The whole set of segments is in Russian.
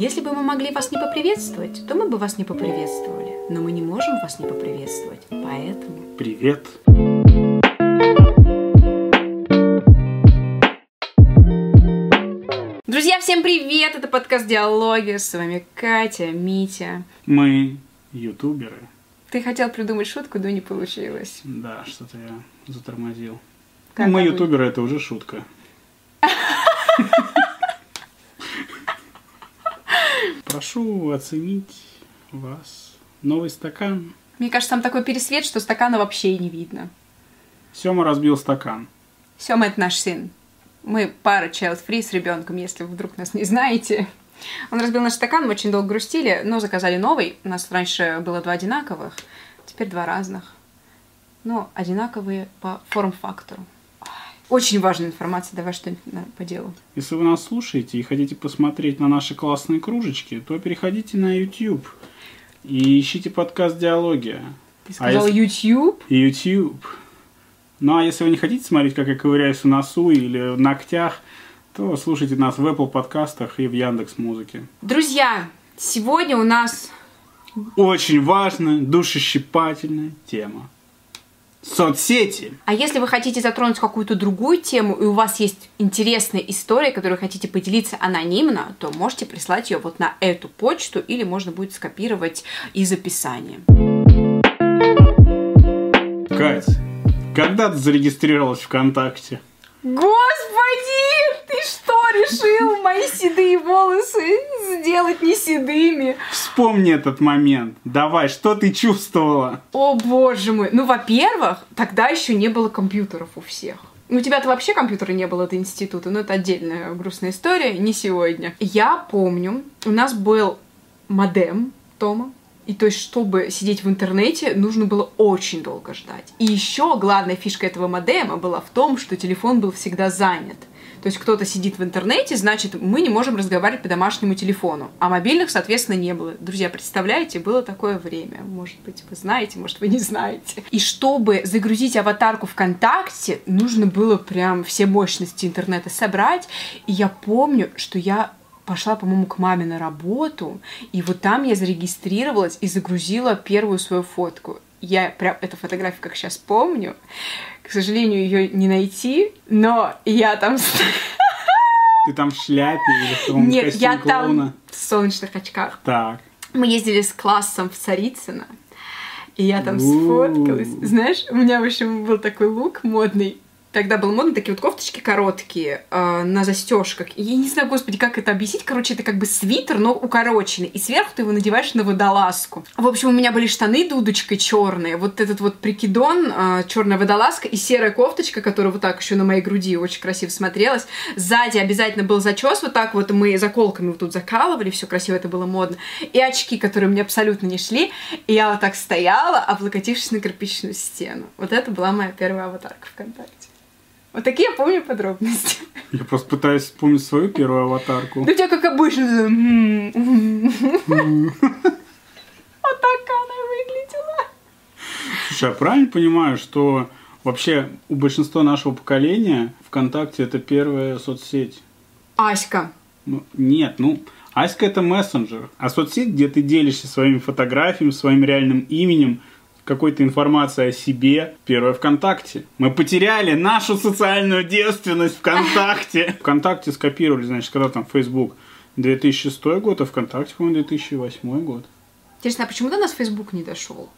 Если бы мы могли вас не поприветствовать, то мы бы вас не поприветствовали. Но мы не можем вас не поприветствовать, поэтому... Привет. Друзья, всем привет! Это подкаст «Диалоги». С вами Катя, Митя. Мы ютуберы. Ты хотел придумать шутку, но не получилось. Да, что-то я затормозил. Как Ну, мы обычно. ютуберы, это уже шутка. Прошу оценить вас. Новый стакан. Мне кажется, там такой пересвет, что стакана вообще и не видно. Сема разбил стакан. Сема — это наш сын. Мы пара child-free с ребенком, если вы вдруг нас не знаете. Он разбил наш стакан, мы очень долго грустили, но заказали новый. У нас раньше было два одинаковых, теперь два разных. Но одинаковые по форм-фактору. Очень важная информация, давай что-нибудь по делу. Если вы нас слушаете и хотите посмотреть на наши классные кружечки, то переходите на YouTube и ищите подкаст «Диалогия». Ты А сказал YouTube? и YouTube. Ну а если вы не хотите смотреть, как я ковыряюсь в носу или в ногтях, то слушайте нас в Apple подкастах и в Яндекс Музыке. Друзья, сегодня у нас Очень важная, душещипательная тема. Соцсети. А если вы хотите затронуть какую-то другую тему, и у вас есть интересная история, которую хотите поделиться анонимно, то можете прислать ее вот на эту почту, или можно будет скопировать из описания. Кать, когда ты зарегистрировалась ВКонтакте? Господи, ты что, решил мои седые волосы сделать не седыми? Вспомни этот момент. Давай, что ты чувствовала? О боже мой. Ну, во-первых, тогда еще не было компьютеров у всех. Ну, у тебя-то вообще компьютера не было до института, но это отдельная грустная история, не сегодня. Я помню, у нас был модем Тома, и то есть, чтобы сидеть в интернете, нужно было очень долго ждать. И еще главная фишка этого модема была в том, что телефон был всегда занят. То есть кто-то сидит в интернете, значит, мы не можем разговаривать по домашнему телефону. А мобильных, соответственно, не было. Друзья, представляете, было такое время. Может быть, вы знаете, может, вы не знаете. И чтобы загрузить аватарку ВКонтакте, нужно было прям все мощности интернета собрать. И я помню, что я пошла, по-моему, к маме на работу, и вот там я зарегистрировалась и загрузила первую свою фотку. Я прям эту фотографию, как сейчас помню, к сожалению, ее не найти, но я там... Ты там в шляпе или в том Нет, я клоуна? там в солнечных очках. Так. Мы ездили с классом в Царицыно, и я там У-у-у. сфоткалась. Знаешь, у меня, в общем, был такой лук модный. Тогда был модно такие вот кофточки короткие э, на застежках. Я не знаю, господи, как это объяснить. Короче, это как бы свитер, но укороченный. И сверху ты его надеваешь на водолазку. В общем, у меня были штаны дудочкой черные. Вот этот вот прикидон, э, черная водолазка и серая кофточка, которая вот так еще на моей груди очень красиво смотрелась. Сзади обязательно был зачес вот так вот. Мы заколками вот тут закалывали, все красиво, это было модно. И очки, которые мне абсолютно не шли. И я вот так стояла, облокотившись на кирпичную стену. Вот это была моя первая аватарка ВКонтакте. Вот такие я помню подробности. Я просто пытаюсь вспомнить свою первую аватарку. Да у тебя как обычно. Вот так она выглядела. Слушай, я правильно понимаю, что вообще у большинства нашего поколения ВКонтакте это первая соцсеть? Аська. Ну, нет, ну, Аська это мессенджер, а соцсеть, где ты делишься своими фотографиями, своим реальным именем, какой-то информацией о себе, первая ВКонтакте. Мы потеряли нашу социальную девственность ВКонтакте. ВКонтакте скопировали, значит, когда там Facebook 2006 год, а ВКонтакте, по-моему, 2008 год. Интересно, а почему до нас Facebook не дошел?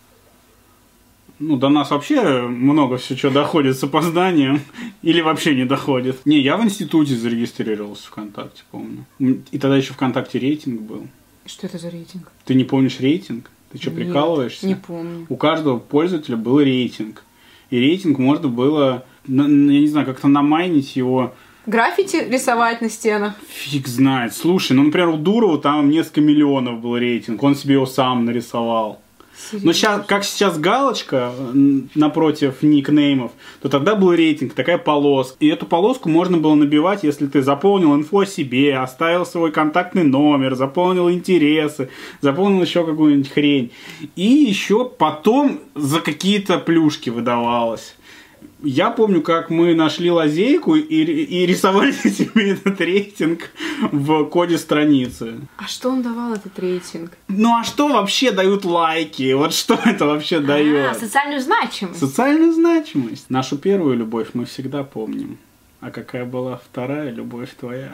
Ну, до нас вообще много все, что доходит с опозданием. Или вообще не доходит. Не, я в институте зарегистрировался ВКонтакте, помню. И тогда еще ВКонтакте рейтинг был. Что это за рейтинг? Ты не помнишь рейтинг? Ты что, Нет, прикалываешься? Не помню. У каждого пользователя был рейтинг. И рейтинг можно было, я не знаю, как-то намайнить его. Граффити рисовать на стенах. Фиг знает. Слушай, ну, например, у Дурова там несколько миллионов был рейтинг. Он себе его сам нарисовал. Но сейчас, как сейчас галочка напротив никнеймов, то тогда был рейтинг, такая полоска. И эту полоску можно было набивать, если ты заполнил инфо о себе, оставил свой контактный номер, заполнил интересы, заполнил еще какую-нибудь хрень. И еще потом за какие-то плюшки выдавалось. Я помню, как мы нашли лазейку и, и рисовали себе этот рейтинг в коде страницы. А что он давал, этот рейтинг? Ну а что вообще дают лайки? Вот что это вообще дает? А, социальную значимость. Социальную значимость. Нашу первую любовь мы всегда помним. А какая была вторая любовь твоя?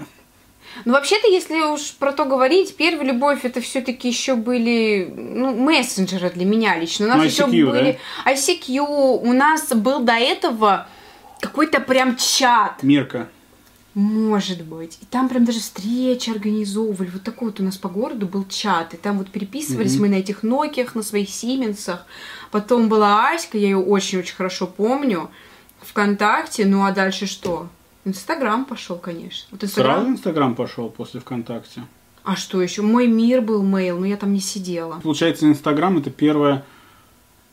Ну, вообще-то, если уж про то говорить, первая любовь это все-таки еще были ну, мессенджеры для меня лично. У нас Ну, еще ICQ, были ICQ, у нас был до этого какой-то прям чат. Мирка. Может быть. И там прям даже встречи организовывали. Вот такой вот у нас по городу был чат. И там вот переписывались Мгм. мы на этих Нокиях, на своих Сименсах. Потом была Аська, я ее очень-очень хорошо помню. ВКонтакте. Ну а дальше что? Инстаграм пошел, конечно. Вот Инстаграм. Сразу Инстаграм пошел после ВКонтакте. А что еще? Мой мир был мейл, но я там не сидела. Получается, Инстаграм это первая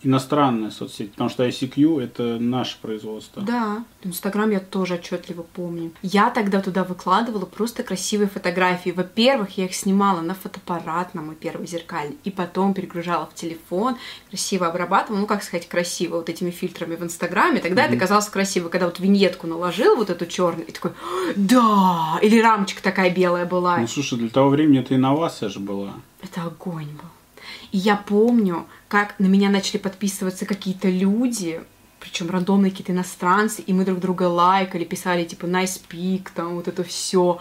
иностранная соцсеть, потому что ICQ это наше производство. Да, Инстаграм я тоже отчетливо помню. Я тогда туда выкладывала просто красивые фотографии. Во-первых, я их снимала на фотоаппарат, на мой первый зеркальный, и потом перегружала в телефон, красиво обрабатывала, ну как сказать, красиво, вот этими фильтрами в Инстаграме. Тогда это казалось красиво, когда вот виньетку наложил, вот эту черную, и такой, да, или рамочка такая белая была. Ну слушай, для того времени это инновация же была. Это огонь был. И я помню, как на меня начали подписываться какие-то люди, причем рандомные какие-то иностранцы, и мы друг друга лайкали, писали типа nice pic, там вот это все.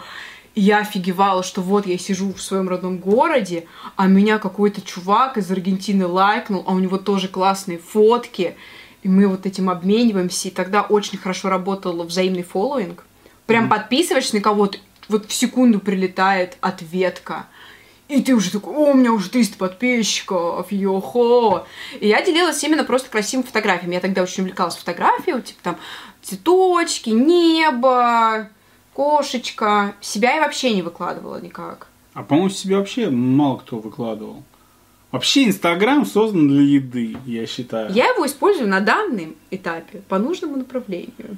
И я офигевала, что вот я сижу в своем родном городе, а меня какой-то чувак из Аргентины лайкнул, а у него тоже классные фотки. И мы вот этим обмениваемся, и тогда очень хорошо работал взаимный фоллоуинг. Прям подписываешься на кого-то, вот в секунду прилетает ответка. И ты уже такой, о, у меня уже 300 подписчиков, йохо. И я делилась именно просто красивыми фотографиями. Я тогда очень увлекалась фотографией, типа там цветочки, небо, кошечка. Себя я вообще не выкладывала никак. А по-моему, себе вообще мало кто выкладывал. Вообще Инстаграм создан для еды, я считаю. Я его использую на данном этапе по нужному направлению.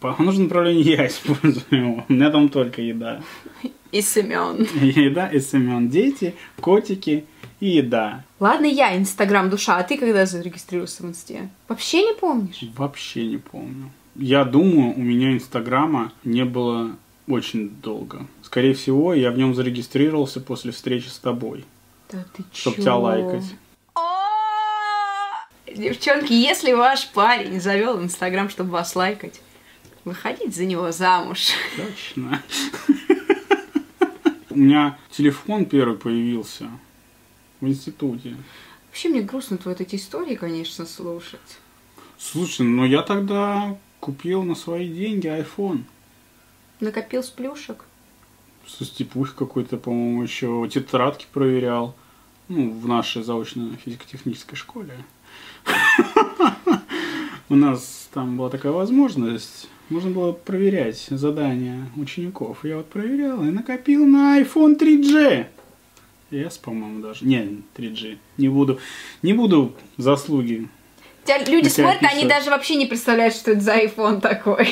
По нужному направлению я использую его. У меня там только еда. И Семен. Еда и Семен. Дети, котики и еда. Ладно, я Инстаграм душа, а ты когда зарегистрировался в Инсте? Вообще не помнишь? Вообще не помню. Я думаю, у меня Инстаграма не было очень долго. Скорее всего, я в нем зарегистрировался после встречи с тобой, Да ты чтобы чё? тебя лайкать. Девчонки, если ваш парень завел Инстаграм, чтобы вас лайкать, выходите за него замуж. Точно. У меня телефон первый появился в институте. Вообще мне грустно вот эти истории, конечно, слушать. Слушай, ну я тогда купил на свои деньги iPhone. Накопил с плюшек. Со степух какой-то, по-моему, еще тетрадки проверял. Ну, в нашей заочной физико-технической школе. У нас там была такая возможность. Можно было проверять задания учеников. Я вот проверял и накопил на iPhone 3G. S, по-моему, даже. Не, 3G. Не буду, не буду заслуги. Тебя люди смотрят, они даже вообще не представляют, что это за iPhone такой.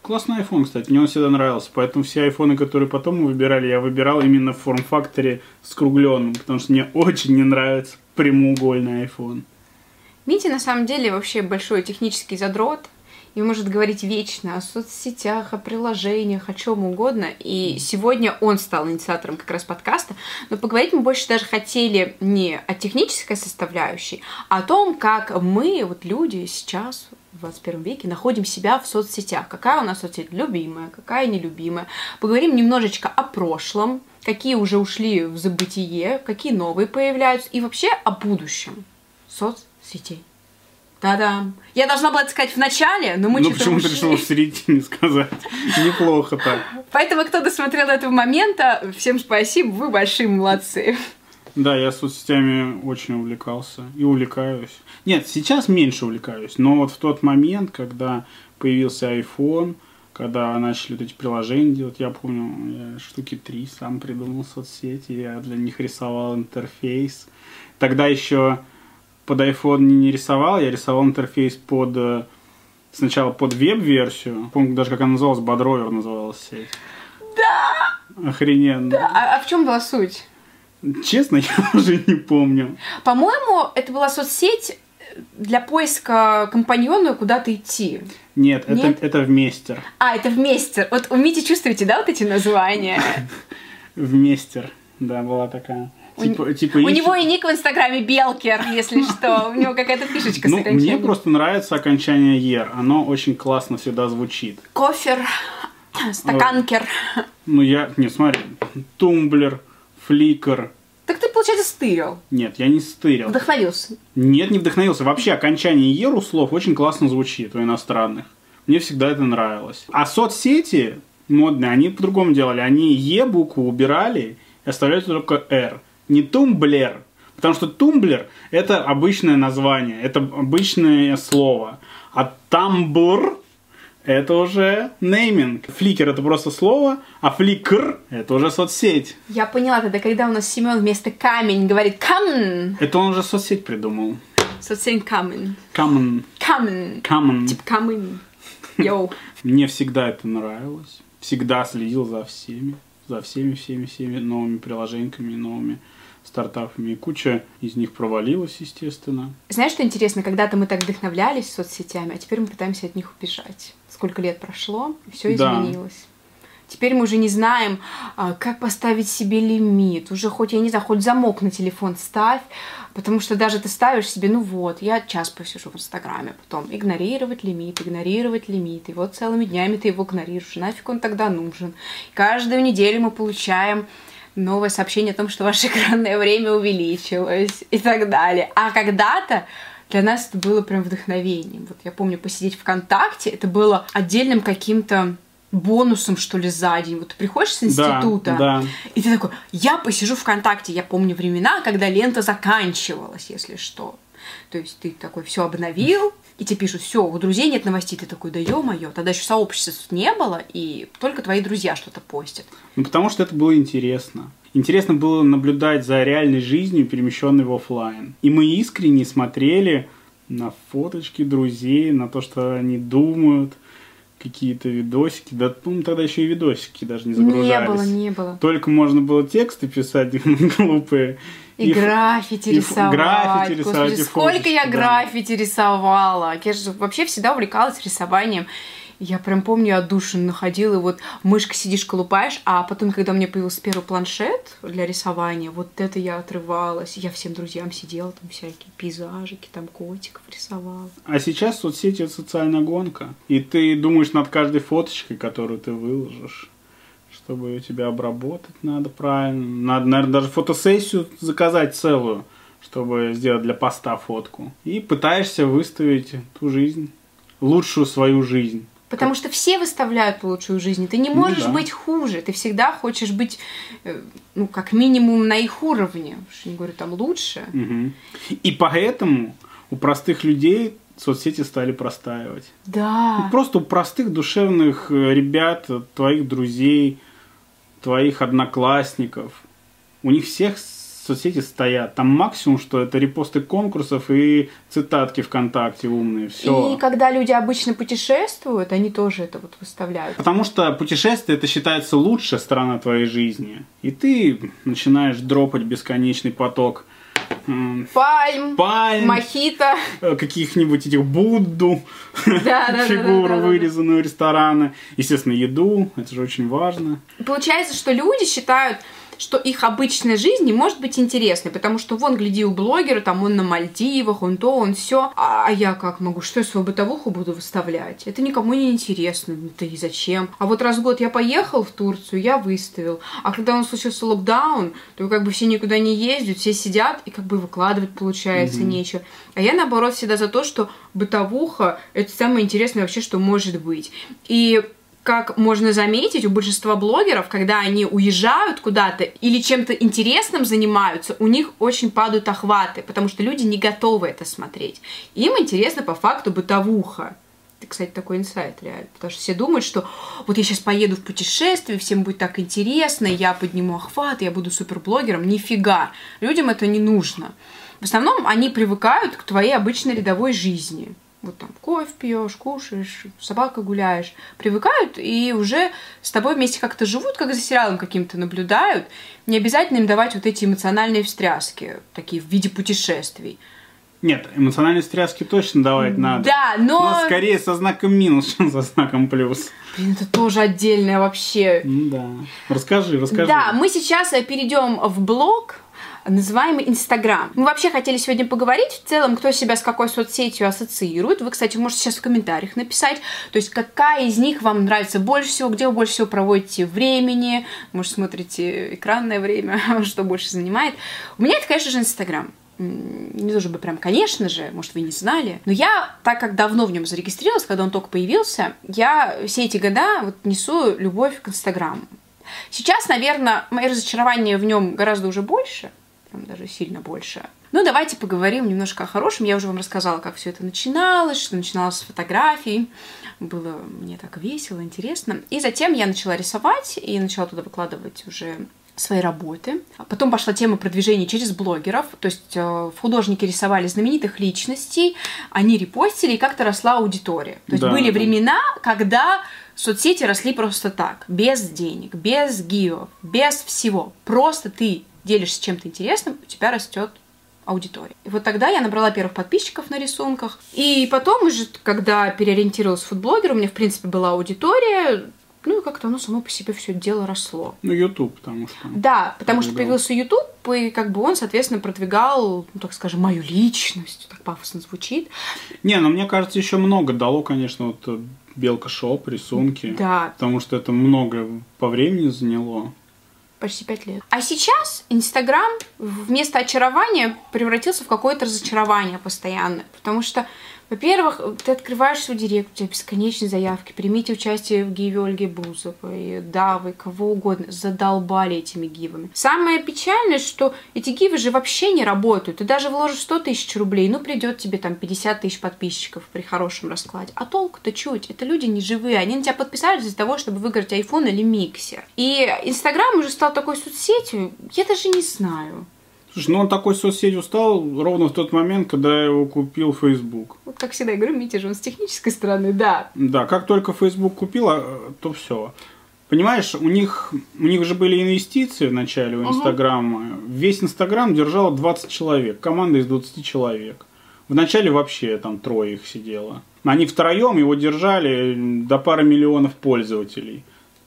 Классный iPhone, кстати, мне он всегда нравился. Поэтому все айфоны, которые потом мы выбирали, я выбирал именно в форм-факторе скругленном, потому что мне очень не нравится прямоугольный iPhone. Митя на самом деле вообще большой технический задрот и может говорить вечно о соцсетях, о приложениях, о чем угодно. И сегодня он стал инициатором как раз подкаста. Но поговорить мы больше даже хотели не о технической составляющей, а о том, как мы, вот люди сейчас в 21 веке, находим себя в соцсетях. Какая у нас соцсеть любимая, какая нелюбимая. Поговорим немножечко о прошлом, какие уже ушли в забытие, какие новые появляются, и вообще о будущем соцсетей. Та-дам! Я должна была это сказать в начале, но мы ну почему ты решила в середине сказать? Неплохо так. Поэтому, кто досмотрел до этого момента, всем спасибо, вы большие молодцы. Да, я соцсетями очень увлекался и увлекаюсь. Нет, сейчас меньше увлекаюсь, но вот в тот момент, когда появился iPhone, когда начали вот эти приложения делать, я помню, я штуки три сам придумал соцсети, я для них рисовал интерфейс. Тогда еще под iPhone не, рисовал, я рисовал интерфейс под э, сначала под веб-версию, помню даже как она называлась, Бодровер называлась сеть. Да! Охрененно. А, а в чем была суть? Честно, я уже не помню. По-моему, это была соцсеть, для поиска компаньона куда-то идти. Нет, Нет? Это, это вместе. А, это вместе. Вот умеете, чувствуете, да, вот эти названия? Вместе, да, была такая. Типа, типа у него и ник в Инстаграме Белкер, если что. У него какая-то фишечка ну, Мне просто нравится окончание er. Оно очень классно всегда звучит. Кофер, стаканкер. Ну, я... Не, смотри. Tumblr, Flickr. Так ты, получается, стырил. Нет, я не стырил. Вдохновился. Нет, не вдохновился. Вообще, окончание er у слов очень классно звучит у иностранных. Мне всегда это нравилось. А соцсети модные, они по-другому делали. Они Е букву убирали и оставляли только Р не тумблер, потому что тумблер это обычное название, это обычное слово, а тамблр это уже нейминг. Фликер это просто слово, а фликр это уже соцсеть. Я поняла тогда, когда у нас Семен вместо камень говорит камень. Это он уже соцсеть придумал. Соцсеть камень. Камень. Камень. Камень. Типа камень. Йоу. Мне всегда это нравилось. Всегда следил за всеми. За всеми, всеми, всеми новыми приложениями, новыми стартапами, и куча из них провалилась, естественно. Знаешь, что интересно? Когда-то мы так вдохновлялись соцсетями, а теперь мы пытаемся от них убежать. Сколько лет прошло, все изменилось. Да. Теперь мы уже не знаем, а, как поставить себе лимит. Уже хоть, я не знаю, хоть замок на телефон ставь, потому что даже ты ставишь себе, ну вот, я час посижу в Инстаграме, потом игнорировать лимит, игнорировать лимит, и вот целыми днями ты его игнорируешь, нафиг он тогда нужен. Каждую неделю мы получаем новое сообщение о том, что ваше экранное время увеличилось и так далее. А когда-то для нас это было прям вдохновением. Вот я помню посидеть ВКонтакте, это было отдельным каким-то бонусом, что ли, за день. Вот ты приходишь с института, да, да. и ты такой, я посижу ВКонтакте. Я помню времена, когда лента заканчивалась, если что. То есть ты такой все обновил, и тебе пишут, все, у друзей нет новостей, ты такой, да ё-моё, тогда еще сообщества не было, и только твои друзья что-то постят. Ну, потому что это было интересно. Интересно было наблюдать за реальной жизнью, перемещенной в офлайн. И мы искренне смотрели на фоточки друзей, на то, что они думают, какие-то видосики. Да, ну, тогда еще и видосики даже не загружались. Не было, не было. Только можно было тексты писать глупые. И, и граффити и рисовать. Граффити рисовать. Господи, сколько я да. граффити рисовала. Я же вообще всегда увлекалась рисованием. Я прям помню, я отдушину находила, вот мышка сидишь, колупаешь, а потом, когда у меня появился первый планшет для рисования, вот это я отрывалась. Я всем друзьям сидела, там всякие пейзажики, там котиков рисовала. А сейчас соцсети — это социальная гонка. И ты думаешь над каждой фоточкой, которую ты выложишь чтобы ее тебя обработать надо правильно. Надо, наверное, даже фотосессию заказать целую, чтобы сделать для поста фотку. И пытаешься выставить ту жизнь, лучшую свою жизнь. Потому что все выставляют лучшую жизнь. Ты не ну можешь ну, да. быть хуже. Ты всегда хочешь быть, э, ну, как минимум, на их уровне. Уж не говорю, там лучше. Угу. И поэтому у простых людей соцсети стали простаивать. Да. Ну, просто у простых душевных э, ребят, твоих друзей, твоих одноклассников, у них всех соцсети стоят. Там максимум, что это репосты конкурсов и цитатки ВКонтакте умные. Все. И когда люди обычно путешествуют, они тоже это вот выставляют. Потому что путешествие это считается лучшая сторона твоей жизни. И ты начинаешь дропать бесконечный поток Пальм, Пальм Мохито. Э, каких-нибудь этих Будду, да, да, фигуру, да, вырезанную ресторана. Естественно, еду, это же очень важно. Получается, что люди считают, что их обычная жизнь не может быть интересной, потому что вон, гляди, у блогера, там он на Мальдивах, он то, он все, а, а я как могу, что я свою бытовуху буду выставлять? Это никому не интересно, да и зачем? А вот раз в год я поехал в Турцию, я выставил, а когда он случился локдаун, то как бы все никуда не ездят, все сидят и как бы выкладывать получается mm-hmm. нечего. А я наоборот всегда за то, что бытовуха это самое интересное вообще, что может быть. И как можно заметить, у большинства блогеров, когда они уезжают куда-то или чем-то интересным занимаются, у них очень падают охваты, потому что люди не готовы это смотреть. Им интересно по факту бытовуха. Это, кстати, такой инсайт реально. Потому что все думают, что вот я сейчас поеду в путешествие, всем будет так интересно, я подниму охват, я буду суперблогером. Нифига. Людям это не нужно. В основном они привыкают к твоей обычной рядовой жизни вот там кофе пьешь, кушаешь, собака гуляешь, привыкают и уже с тобой вместе как-то живут, как за сериалом каким-то наблюдают. Не обязательно им давать вот эти эмоциональные встряски, такие в виде путешествий. Нет, эмоциональные стряски точно давать надо. Да, но... Но скорее со знаком минус, чем со знаком плюс. Блин, это тоже отдельное вообще. Да. Расскажи, расскажи. Да, мы сейчас перейдем в блог, называемый Инстаграм. Мы вообще хотели сегодня поговорить в целом, кто себя с какой соцсетью ассоциирует. Вы, кстати, можете сейчас в комментариях написать, то есть какая из них вам нравится больше всего, где вы больше всего проводите времени, может, смотрите экранное время, что больше занимает. У меня это, конечно же, Инстаграм не то чтобы прям, конечно же, может, вы не знали, но я, так как давно в нем зарегистрировалась, когда он только появился, я все эти года вот несу любовь к Инстаграму. Сейчас, наверное, мои разочарования в нем гораздо уже больше, прям даже сильно больше. Ну, давайте поговорим немножко о хорошем. Я уже вам рассказала, как все это начиналось, что начиналось с фотографий. Было мне так весело, интересно. И затем я начала рисовать и начала туда выкладывать уже свои работы. Потом пошла тема продвижения через блогеров, то есть э, художники рисовали знаменитых личностей, они репостили, и как-то росла аудитория. То есть да, были да. времена, когда соцсети росли просто так, без денег, без гиов, без всего. Просто ты делишься чем-то интересным, у тебя растет аудитория. И вот тогда я набрала первых подписчиков на рисунках. И потом уже, когда переориентировалась в фудблогер, у меня, в принципе, была аудитория, ну и как-то оно само по себе все дело росло. Ну, YouTube, потому что. Да, потому что появился YouTube, и как бы он, соответственно, продвигал, ну, так скажем, мою личность. Так пафосно звучит. Не, но мне кажется, еще много дало, конечно, вот э, Белка Shop, рисунки. Да. Потому что это много по времени заняло. Почти пять лет. А сейчас Инстаграм вместо очарования превратился в какое-то разочарование постоянно. Потому что во-первых, ты открываешь свой директ, у тебя бесконечные заявки. Примите участие в гиве Ольги Бузовой. Да, вы кого угодно задолбали этими гивами. Самое печальное, что эти гивы же вообще не работают. Ты даже вложишь 100 тысяч рублей, ну придет тебе там 50 тысяч подписчиков при хорошем раскладе. А толку-то чуть. Это люди не живые. Они на тебя подписались из-за того, чтобы выиграть iPhone или миксер. И Инстаграм уже стал такой соцсетью, я даже не знаю. Слушай, ну он такой соцсетью стал ровно в тот момент, когда его купил Facebook. Вот как всегда я говорю, Митя же он с технической стороны, да. Да, как только Facebook купил, а, то все. Понимаешь, у них, у них же были инвестиции в начале у Инстаграма. Угу. Весь Инстаграм держало 20 человек, команда из 20 человек. Вначале вообще там трое их сидело. Они втроем его держали до пары миллионов пользователей.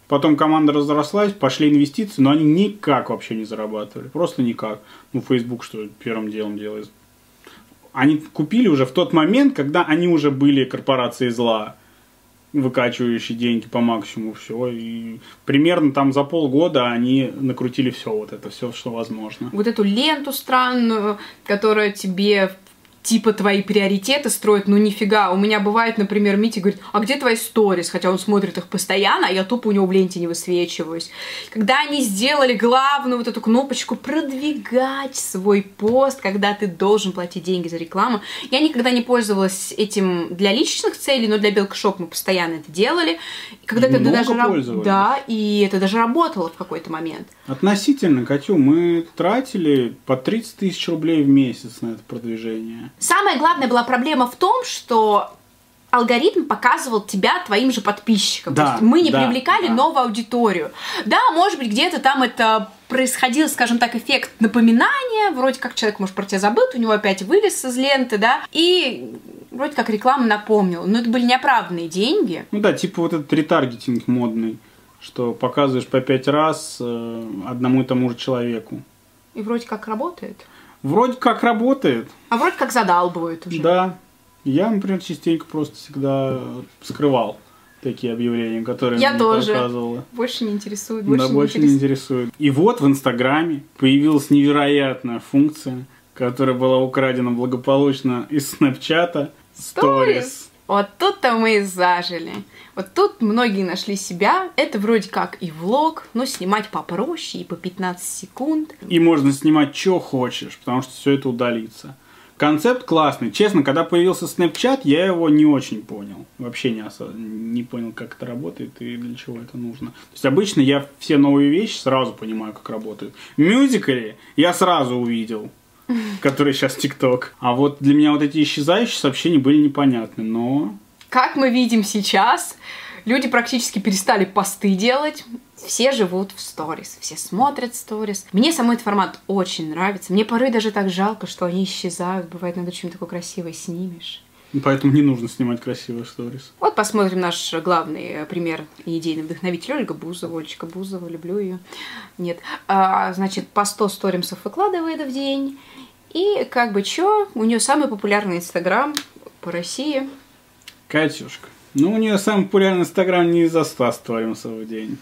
Потом команда разрослась, пошли инвестиции, но они никак вообще не зарабатывали. Просто никак. Ну, Facebook что первым делом делает? Они купили уже в тот момент, когда они уже были корпорацией зла, выкачивающие деньги по максимуму, все. И примерно там за полгода они накрутили все вот это, все, что возможно. Вот эту ленту странную, которая тебе типа твои приоритеты строят, ну нифига. У меня бывает, например, Митя говорит, а где твои сторис? Хотя он смотрит их постоянно, а я тупо у него в ленте не высвечиваюсь. Когда они сделали главную вот эту кнопочку продвигать свой пост, когда ты должен платить деньги за рекламу, я никогда не пользовалась этим для личных целей, но для Белкшоп мы постоянно это делали. И когда это даже Да, и это даже работало в какой-то момент. Относительно, Катю, мы тратили по 30 тысяч рублей в месяц на это продвижение. Самая главная была проблема в том, что алгоритм показывал тебя твоим же подписчикам. Да, То есть мы не да, привлекали да. новую аудиторию. Да, может быть, где-то там это происходил, скажем так, эффект напоминания, вроде как человек, может, про тебя забыл, у него опять вылез из ленты, да, и вроде как реклама напомнила. Но это были неоправданные деньги. Ну да, типа вот этот ретаргетинг модный, что показываешь по пять раз э, одному и тому же человеку. И вроде как работает. Вроде как работает. А вроде как задалбывают уже. Да. Я, например, частенько просто всегда скрывал такие объявления, которые я мне тоже. показывала. Больше не интересует. Больше да, не больше не интересует. И вот в Инстаграме появилась невероятная функция, которая была украдена благополучно из Снэпчата. Stories. Вот тут-то мы и зажили. Вот тут многие нашли себя. Это вроде как и влог, но снимать попроще и по 15 секунд. И можно снимать, что хочешь, потому что все это удалится. Концепт классный. Честно, когда появился Snapchat, я его не очень понял. Вообще не, осо... не понял, как это работает и для чего это нужно. То есть обычно я все новые вещи сразу понимаю, как работают. Мюзикли я сразу увидел который сейчас ТикТок. А вот для меня вот эти исчезающие сообщения были непонятны, но... Как мы видим сейчас, Люди практически перестали посты делать. Все живут в сторис, все смотрят сторис. Мне самой этот формат очень нравится. Мне порой даже так жалко, что они исчезают. Бывает, надо что-нибудь такое красивое снимешь. Поэтому не нужно снимать красивые сторис. Вот посмотрим наш главный пример и идейный вдохновитель Ольга Бузова. Олечка Бузова, люблю ее. Нет. А, значит, по 100 сторимсов выкладывает в день. И как бы чё, у нее самый популярный инстаграм по России. Катюшка. Ну, у нее самый популярный инстаграм не из-за 100 сторимсов в день.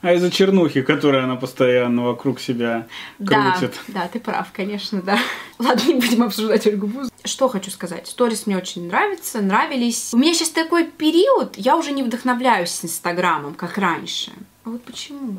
А из-за чернухи, которую она постоянно вокруг себя крутит. Да, да, ты прав, конечно, да. Ладно, не будем обсуждать Ольгу Бузову. Что хочу сказать. Сторис мне очень нравится, нравились. У меня сейчас такой период, я уже не вдохновляюсь Инстаграмом, как раньше. А вот почему?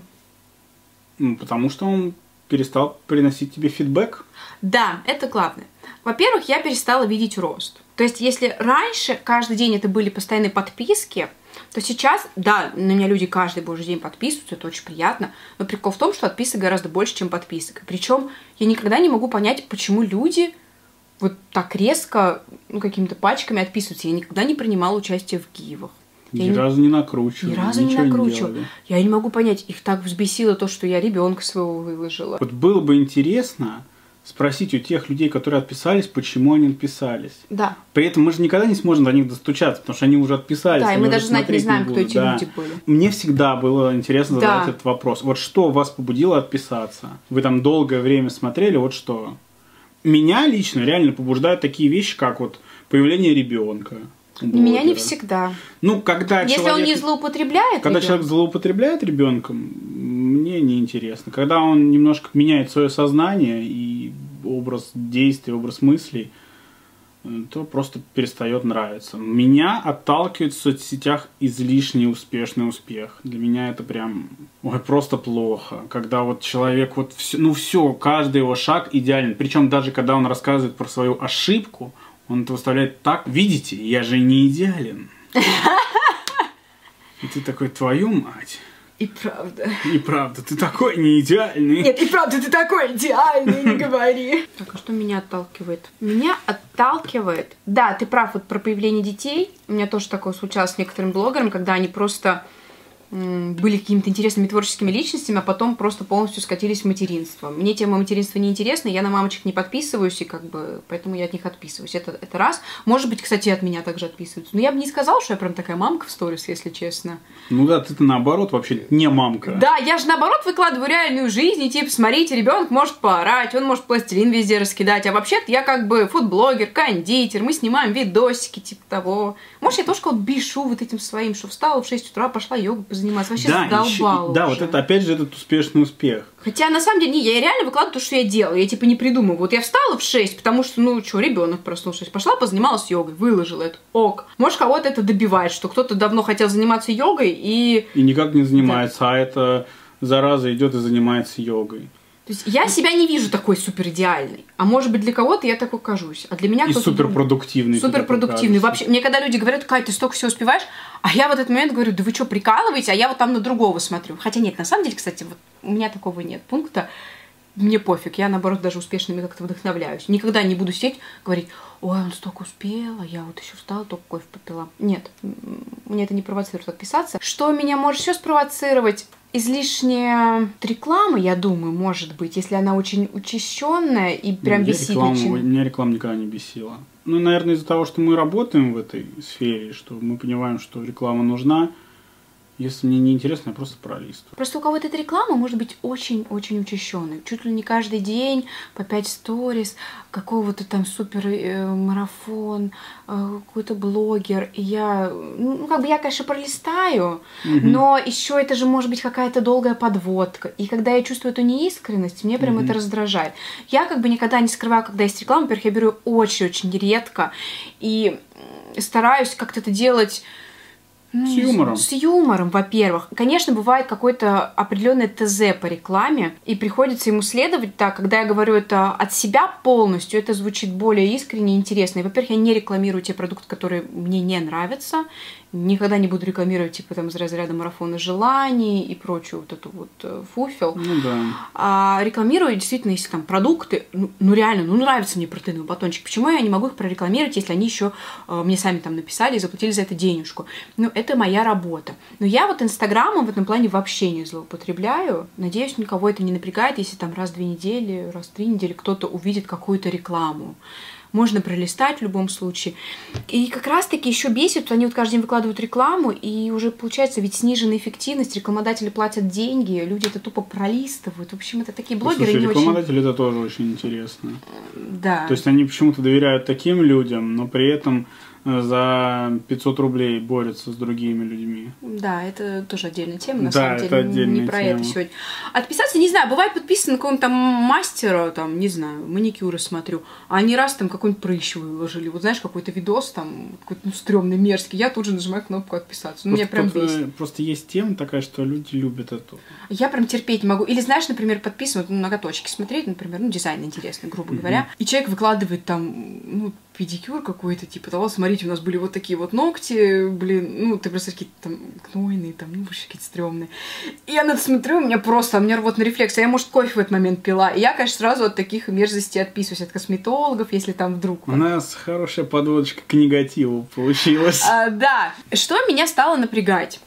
Ну, потому что он перестал приносить тебе фидбэк. Да, это главное. Во-первых, я перестала видеть рост. То есть, если раньше каждый день это были постоянные подписки, то сейчас, да, на меня люди каждый божий день подписываются, это очень приятно, но прикол в том, что отписок гораздо больше, чем подписок. Причем я никогда не могу понять, почему люди вот так резко, ну, какими-то пачками отписываются. Я никогда не принимала участие в гивах. Ни я разу не накручиваю. Ни разу не накручиваю. Не я не могу понять, их так взбесило то, что я ребенка своего выложила. Вот было бы интересно, спросить у тех людей, которые отписались, почему они отписались. Да. При этом мы же никогда не сможем до них достучаться, потому что они уже отписались. Да, и мы даже знать не знаем, не кто эти да. люди были. Мне всегда было интересно задать да. этот вопрос. Вот что вас побудило отписаться? Вы там долгое время смотрели, вот что? Меня лично реально побуждают такие вещи, как вот появление ребенка. Меня не всегда. Ну, когда Если человек, он не злоупотребляет Когда ребенком. человек злоупотребляет ребенком, мне неинтересно. Когда он немножко меняет свое сознание и образ действий, образ мыслей, э, то просто перестает нравиться. Меня отталкивает в соцсетях излишний успешный успех. Для меня это прям ой, просто плохо. Когда вот человек вот все, ну все, каждый его шаг идеален. Причем даже когда он рассказывает про свою ошибку, он это выставляет так, видите, я же не идеален. И ты такой, твою мать. И правда. И правда, ты такой не идеальный. Нет, и правда, ты такой идеальный, не говори. Так, а что меня отталкивает? Меня отталкивает... Да, ты прав, вот про появление детей. У меня тоже такое случалось с некоторыми блогерами, когда они просто были какими-то интересными творческими личностями, а потом просто полностью скатились в материнство. Мне тема материнства не интересна, я на мамочек не подписываюсь, и как бы поэтому я от них отписываюсь. Это, это раз. Может быть, кстати, от меня также отписываются. Но я бы не сказала, что я прям такая мамка в сторис, если честно. Ну да, ты наоборот вообще не мамка. Да, я же наоборот выкладываю реальную жизнь, и типа, смотрите, ребенок может поорать, он может пластилин везде раскидать, а вообще-то я как бы фудблогер, кондитер, мы снимаем видосики, типа того. Может, я тоже вот бешу вот этим своим, что встала в 6 утра, пошла йогу заниматься. Вообще да, задолбал Да, вот это опять же этот успешный успех. Хотя на самом деле не, я реально выкладываю то, что я делаю. Я типа не придумываю. Вот я встала в 6, потому что, ну, что, ребенок проснулся. Пошла, позанималась йогой, выложила это. Ок. Может, кого-то это добивает, что кто-то давно хотел заниматься йогой и... И никак не занимается, да. а это зараза идет и занимается йогой. То есть я себя не вижу такой супер идеальной. А может быть, для кого-то я такой кажусь. А для меня И суперпродуктивный. Суперпродуктивный. Вообще, мне когда люди говорят, Кать, ты столько всего успеваешь, а я в этот момент говорю, да вы что, прикалываете? А я вот там на другого смотрю. Хотя нет, на самом деле, кстати, вот у меня такого нет пункта. Мне пофиг, я наоборот даже успешными как-то вдохновляюсь. Никогда не буду сидеть, говорить, ой, он столько успел, а я вот еще встала, только кофе попила. Нет, мне это не провоцирует отписаться. Что меня может еще спровоцировать? излишняя реклама, я думаю, может быть, если она очень учащенная и прям бесит. Реклама, очень. Меня реклама никогда не бесила. Ну, наверное, из-за того, что мы работаем в этой сфере, что мы понимаем, что реклама нужна, если мне не интересно, я просто пролистываю. Просто у кого-то эта реклама может быть очень-очень учащенной. Чуть ли не каждый день по 5 сторис, какого-то там супер э, марафон, э, какой-то блогер. И я, ну, как бы я, конечно, пролистаю, угу. но еще это же может быть какая-то долгая подводка. И когда я чувствую эту неискренность, мне прям угу. это раздражает. Я как бы никогда не скрываю, когда есть реклама. Во-первых, я беру очень-очень редко. И стараюсь как-то это делать ну, с юмором. С юмором, во-первых. Конечно, бывает какой-то определенный ТЗ по рекламе, и приходится ему следовать так, когда я говорю это от себя полностью, это звучит более искренне и интересно. И, во-первых, я не рекламирую те продукты, которые мне не нравятся. Никогда не буду рекламировать, типа, там, из разряда марафона желаний и прочую вот эту вот э, фуфел. Ну да. А рекламирую, действительно, если там продукты, ну, ну реально, ну нравится мне протеиновый батончик, почему я не могу их прорекламировать, если они еще э, мне сами там написали и заплатили за это денежку? Ну, это моя работа. Но я вот Инстаграмом в этом плане вообще не злоупотребляю. Надеюсь, никого это не напрягает, если там раз в две недели, раз в три недели кто-то увидит какую-то рекламу можно пролистать в любом случае. И как раз-таки еще бесит, они вот каждый день выкладывают рекламу, и уже получается ведь сниженная эффективность, рекламодатели платят деньги, люди это тупо пролистывают. В общем, это такие блогеры Слушай, рекламодатели очень... это тоже очень интересно. Да. То есть они почему-то доверяют таким людям, но при этом за 500 рублей борются с другими людьми. Да, это тоже отдельная тема, на Да, самом это деле, отдельная не про тема. это сегодня. Отписаться, не знаю, бывает подписан какого-нибудь там мастера, там, не знаю, маникюры смотрю, а они раз там какой-нибудь прыщ выложили, вот знаешь, какой-то видос там, какой-то ну, стрёмный, мерзкий, я тут же нажимаю кнопку отписаться, ну, меня прям Просто- бесит. Просто есть тема такая, что люди любят эту. Я прям терпеть не могу. Или, знаешь, например, подписан, вот, ну, ноготочки смотреть, например, ну, дизайн интересный, грубо говоря, и человек выкладывает там, ну, педикюр какой-то, типа того, смотрите, у нас были вот такие вот ногти, блин, ну, ты просто какие-то там гнойные, там, ну, вообще какие-то стрёмные. И я на это смотрю, у меня просто, у меня рвотный рефлекс, а я, может, кофе в этот момент пила. И я, конечно, сразу от таких мерзостей отписываюсь, от косметологов, если там вдруг... У нас хорошая подводочка к негативу получилась. А, да. Что меня стало напрягать?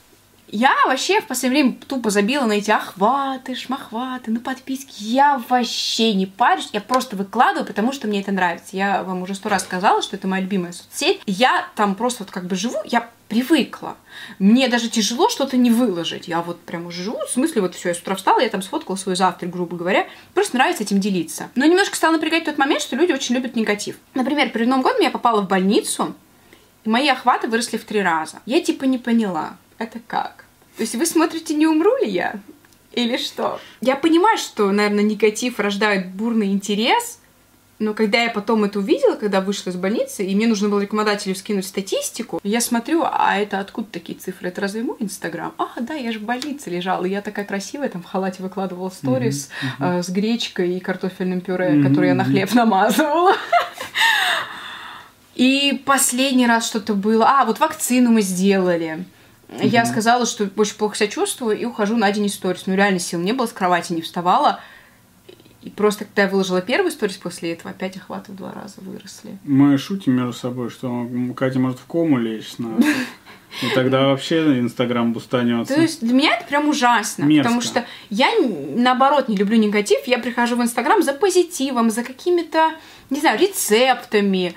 Я вообще в последнее время тупо забила на эти охваты, шмахваты, на подписки. Я вообще не парюсь, я просто выкладываю, потому что мне это нравится. Я вам уже сто раз сказала, что это моя любимая соцсеть. Я там просто вот как бы живу, я привыкла. Мне даже тяжело что-то не выложить. Я вот прям уже живу, в смысле, вот все, я с утра встала, я там сфоткала свой завтрак, грубо говоря. Просто нравится этим делиться. Но немножко стало напрягать тот момент, что люди очень любят негатив. Например, перед Новым годом я попала в больницу, и мои охваты выросли в три раза. Я типа не поняла, это как? То есть вы смотрите, не умру ли я? Или что? Я понимаю, что, наверное, негатив рождает бурный интерес, но когда я потом это увидела, когда вышла из больницы, и мне нужно было рекомендателю скинуть статистику, я смотрю, а это откуда такие цифры? Это разве мой Инстаграм? А, да, я же в больнице лежала, и я такая красивая, там в халате выкладывала сторис э, с гречкой и картофельным пюре, Мгм, который я на хлеб намазывала. И последний раз что-то было. А, вот вакцину мы сделали. Я сказала, что очень плохо себя чувствую, и ухожу на из сторис. Ну, реально сил не было, с кровати не вставала. И просто, когда я выложила первый сторис после этого, опять охваты в два раза выросли. Мы шутим между собой, что Катя может в кому лечь надо. И тогда вообще Инстаграм бустанется. То есть для меня это прям ужасно, Мерзко. потому что я, наоборот, не люблю негатив, я прихожу в Инстаграм за позитивом, за какими-то, не знаю, рецептами.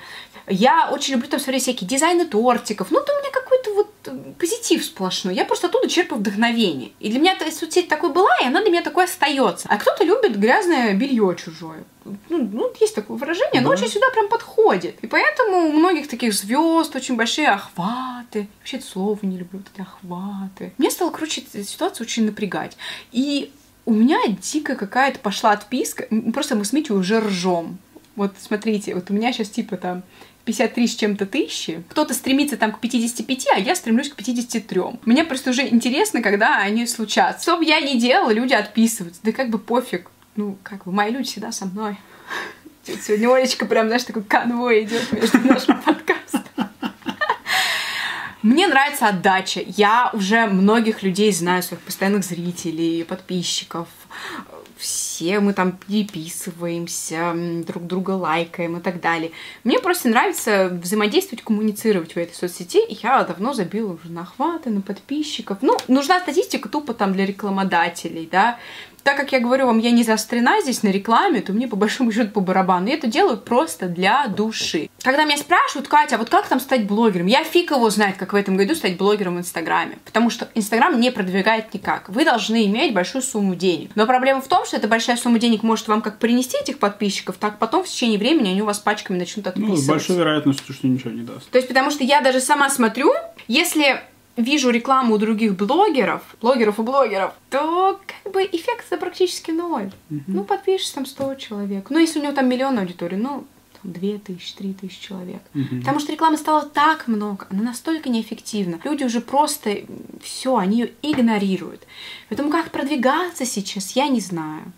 Я очень люблю там смотреть всякие дизайны тортиков. Ну, там у меня какой-то вот позитив сплошной. Я просто оттуда черпаю вдохновение. И для меня эта соцсеть такой была, и она для меня такой остается. А кто-то любит грязное белье чужое. Ну, ну, есть такое выражение, оно Да. очень сюда прям подходит. И поэтому у многих таких звезд очень большие охваты. Вообще это слово не люблю, вот эти охваты. Мне стало, эта ситуация очень напрягать. И у меня дико какая-то пошла отписка. Просто мы с Митей уже ржем. Вот смотрите, вот у меня сейчас типа там 53 с чем-то тысячи. Кто-то стремится там к 55, а я стремлюсь к 53. Мне просто уже интересно, когда они случатся. Что бы я ни делала, люди отписываются. Да как бы пофиг. Ну, как бы мои люди всегда со мной. Сегодня Олечка прям, знаешь, такой конвой идет между нашим подкастом. Мне нравится отдача. Я уже многих людей знаю, своих постоянных зрителей, подписчиков. Все мы там переписываемся, друг друга лайкаем и так далее. Мне просто нравится взаимодействовать, коммуницировать в этой соцсети. И я давно забила уже на охваты, на подписчиков. Ну, нужна статистика тупо там для рекламодателей, да. Так как я говорю вам, я не заострена здесь на рекламе, то мне по большому счету по барабану. Я это делаю просто для души. Когда меня спрашивают, Катя, а вот как там стать блогером? Я фиг его знает, как в этом году стать блогером в Инстаграме. Потому что Инстаграм не продвигает никак. Вы должны иметь большую сумму денег. Но проблема в том, что эта большая сумма денег может вам как принести этих подписчиков, так потом в течение времени они у вас пачками начнут Ну, отписываться. с большой вероятностью, что ничего не даст. То есть, потому что я даже сама смотрю, если вижу рекламу у других блогеров, блогеров и блогеров, то как бы эффект практически ноль. Ну, подпишешься там 100 человек. Ну, если у него там миллион аудитории, ну, там 2 тысячи, 3 тысячи человек. Мгм. Потому что рекламы стало так много, она настолько неэффективна. Люди уже просто все, они ее игнорируют. Поэтому как продвигаться сейчас, я не знаю.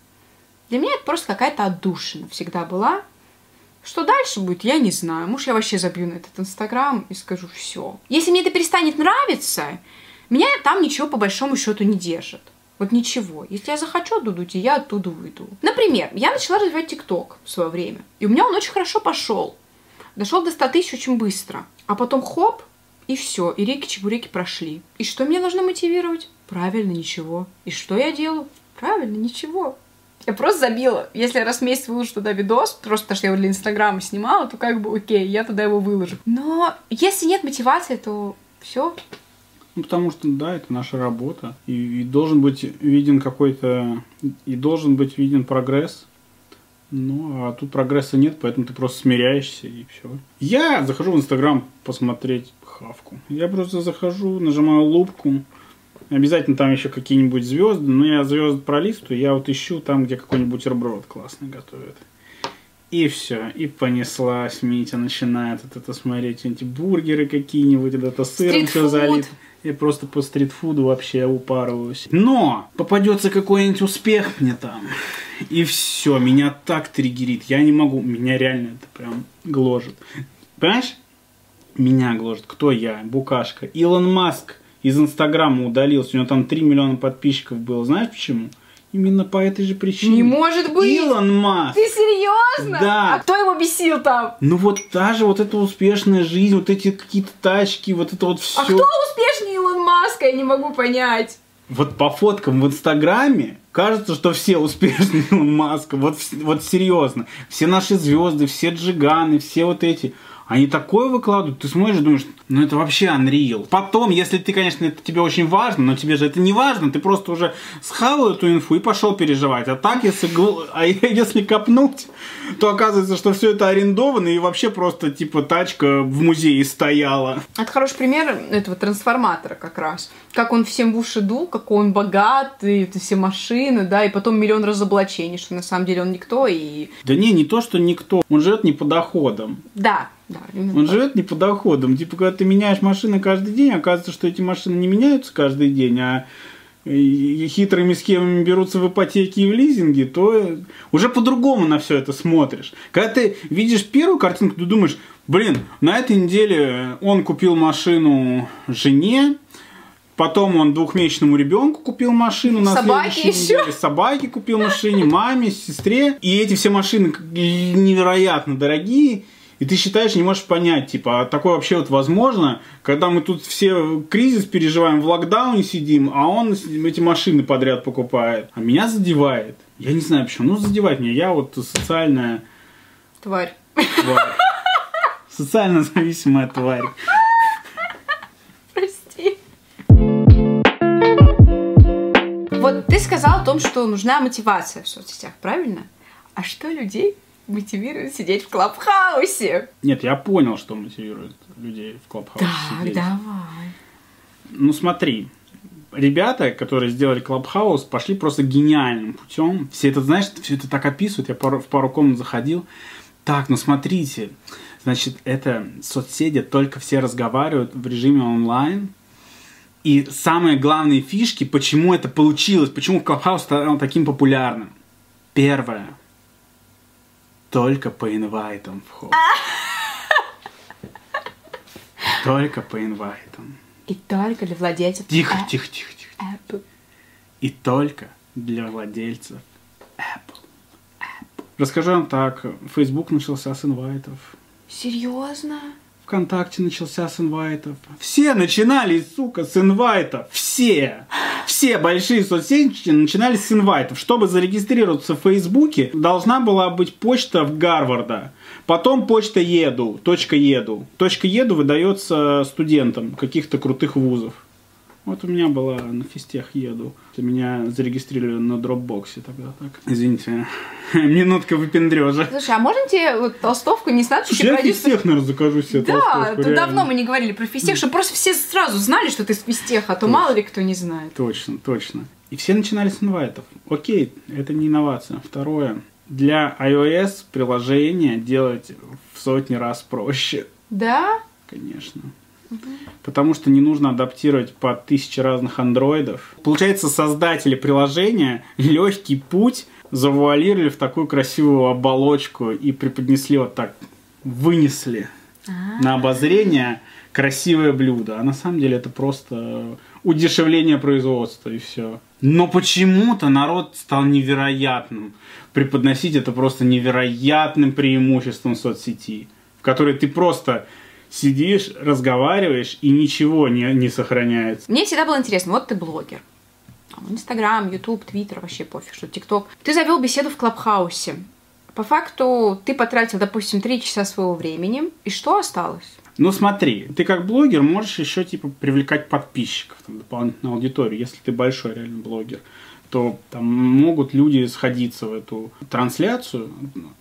Для меня это просто какая-то отдушина всегда была. Что дальше будет, я не знаю. Может, я вообще забью на этот Инстаграм и скажу все. Если мне это перестанет нравиться, меня там ничего по большому счету не держит. Вот ничего. Если я захочу оттуда уйти, я оттуда уйду. Например, я начала развивать ТикТок в свое время. И у меня он очень хорошо пошел. Дошел до 100 тысяч очень быстро. А потом хоп, и все. И реки-чебуреки прошли. И что мне нужно мотивировать? Правильно, ничего. И что я делаю? Правильно, ничего. Я просто забила. Если я раз в месяц выложу туда видос, просто потому что я его для Инстаграма снимала, то как бы окей, я туда его выложу. Но если нет мотивации, то все. Ну, потому что, да, это наша работа. И, и должен быть виден какой-то... И должен быть виден прогресс. Ну, а тут прогресса нет, поэтому ты просто смиряешься и все. Я захожу в Инстаграм посмотреть хавку. Я просто захожу, нажимаю лупку, Обязательно там еще какие-нибудь звезды, но я звезд пролистываю, я вот ищу там, где какой-нибудь бутерброд классный готовят. И все, и понеслась Митя, начинает вот это смотреть, эти бургеры какие-нибудь, это сыром все залит. Я просто по стритфуду вообще упарываюсь. Но попадется какой-нибудь успех мне там. И все, меня так триггерит. Я не могу, меня реально это прям гложет. Понимаешь? Меня гложет. Кто я? Букашка. Илон Маск из Инстаграма удалился, у него там 3 миллиона подписчиков было. Знаешь почему? Именно по этой же причине. Не может быть! Илон Маск! Ты серьезно? Да. А кто его бесил там? Ну вот та же вот эта успешная жизнь, вот эти какие-то тачки, вот это вот все. А кто успешнее Илон Маска? Я не могу понять. Вот по фоткам в Инстаграме кажется, что все успешные Илон Маска. Вот, вот серьезно. Все наши звезды, все джиганы, все вот эти. Они такое выкладывают, ты смотришь, думаешь, ну это вообще Unreal. Потом, если ты, конечно, это тебе очень важно, но тебе же это не важно, ты просто уже схавал эту инфу и пошел переживать. А так, если, а если копнуть, то оказывается, что все это арендовано и вообще просто типа тачка в музее стояла. Это хороший пример этого трансформатора как раз. Как он всем в уши дул, какой он богатый, это все машины, да, и потом миллион разоблачений, что на самом деле он никто и... Да не, не то, что никто. Он живет не по доходам. Да, да, Он так. живет не по доходам. Типа, когда ты меняешь машины каждый день, оказывается, что эти машины не меняются каждый день, а хитрыми схемами берутся в ипотеки и в лизинге, то уже по-другому на все это смотришь. Когда ты видишь первую картинку, ты думаешь, блин, на этой неделе он купил машину жене, Потом он двухмесячному ребенку купил машину на Собаки следующей еще. неделе. Собаки купил машине, маме, сестре. И эти все машины невероятно дорогие. И ты считаешь, не можешь понять, типа, а такое вообще вот возможно, когда мы тут все кризис переживаем, в локдауне сидим, а он эти машины подряд покупает. А меня задевает. Я не знаю почему, ну задевает меня. Я вот социальная... Тварь. Тварь. Социально зависимая тварь. Прости. Вот ты сказал о том, что нужна мотивация в соцсетях, правильно? А что людей мотивирует сидеть в Клабхаусе. Нет, я понял, что мотивирует людей в Клабхаусе Так, сидеть. давай. Ну смотри, ребята, которые сделали Клабхаус, пошли просто гениальным путем. Все это, знаешь, все это так описывают. Я пару, в пару комнат заходил. Так, ну смотрите, значит, это соцсети, только все разговаривают в режиме онлайн. И самые главные фишки, почему это получилось, почему Клабхаус стал таким популярным. Первое – только по инвайтам вход. Только по инвайтам. И только для владельцев Тихо, Apple. тихо, тихо, тихо. Apple. И только для владельцев Apple. Apple. Расскажу вам так. Facebook начался с инвайтов. Серьезно? ВКонтакте начался с инвайтов. Все начинали, сука, с инвайтов. Все. Все большие соцсети начинали с инвайтов. Чтобы зарегистрироваться в Фейсбуке, должна была быть почта в Гарварда. Потом почта еду, точка еду. Точка еду выдается студентам каких-то крутых вузов. Вот у меня была на физтех еду. Меня зарегистрировали на дропбоксе тогда так. Извините, минутка выпендрежа. Слушай, а можно тебе вот толстовку не знать, что я продюсер... физтех, наверное, закажу себе Да, толстовку, то давно мы не говорили про физтех, чтобы просто все сразу знали, что ты с физтеха, а то мало ли кто не знает. Точно, точно. И все начинали с инвайтов. Окей, это не инновация. Второе. Для iOS приложение делать в сотни раз проще. Да? Конечно. Потому что не нужно адаптировать под тысячи разных андроидов. Получается, создатели приложения легкий путь завуалировали в такую красивую оболочку и преподнесли вот так, вынесли А. на обозрение красивое блюдо. А на самом деле это просто удешевление производства и все. Но почему-то народ стал невероятным. Преподносить это просто невероятным преимуществом соцсети, в которой ты просто сидишь, разговариваешь и ничего не, не сохраняется. Мне всегда было интересно, вот ты блогер. Инстаграм, Ютуб, Твиттер, вообще пофиг, что ТикТок. Ты завел беседу в Клабхаусе. По факту ты потратил, допустим, три часа своего времени, и что осталось? Ну смотри, ты как блогер можешь еще типа привлекать подписчиков, там, дополнительную аудиторию, если ты большой реально блогер то там могут люди сходиться в эту трансляцию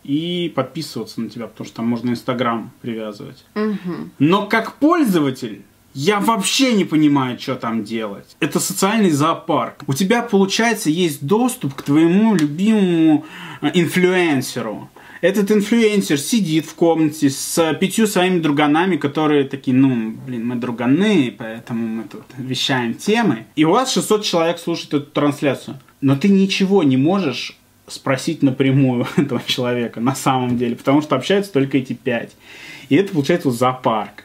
и подписываться на тебя, потому что там можно Инстаграм привязывать. Мгм. Но как пользователь я вообще не понимаю, что там делать. Это социальный зоопарк. У тебя, получается, есть доступ к твоему любимому э, инфлюенсеру. Этот инфлюенсер сидит в комнате с пятью своими друганами, которые такие, ну, блин, мы друганы, поэтому мы тут вещаем темы. И у вас 600 человек слушает эту трансляцию. Но ты ничего не можешь спросить напрямую этого человека на самом деле, потому что общаются только эти пять. И это получается зоопарк.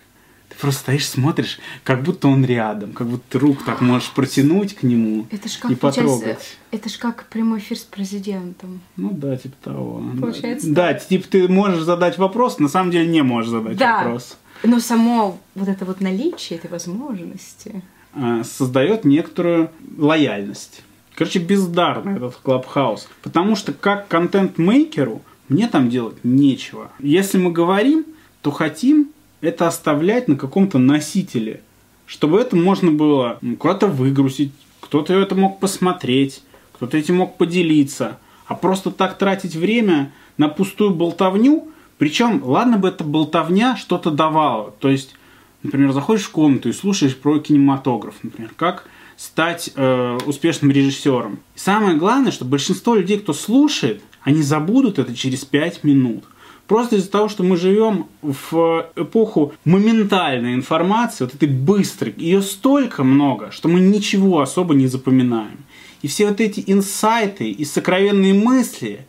Просто стоишь, смотришь, как будто он рядом, как будто ты руку так можешь протянуть к нему Это ж как, и потрогать. это ж как прямой эфир с президентом. Ну да, типа того. Получается Да, типа ты можешь задать вопрос, на самом деле не можешь задать Да. вопрос. Но само вот это вот наличие этой возможности. А, Создает некоторую лояльность. Короче, бездарно этот клабхаус. Потому что как контент-мейкеру мне там делать нечего. Если мы говорим, то хотим это оставлять на каком-то носителе. Чтобы это можно было куда-то выгрузить, кто-то это мог посмотреть, кто-то этим мог поделиться. А просто так тратить время на пустую болтовню, причем, ладно бы эта болтовня что-то давала. То есть, например, заходишь в комнату и слушаешь про кинематограф, например, как стать э, успешным режиссером. И самое главное, что большинство людей, кто слушает, они забудут это через 5 минут. Просто из-за того, что мы живем в эпоху моментальной информации, вот этой быстрой, ее столько много, что мы ничего особо не запоминаем. И все вот эти инсайты и сокровенные мысли,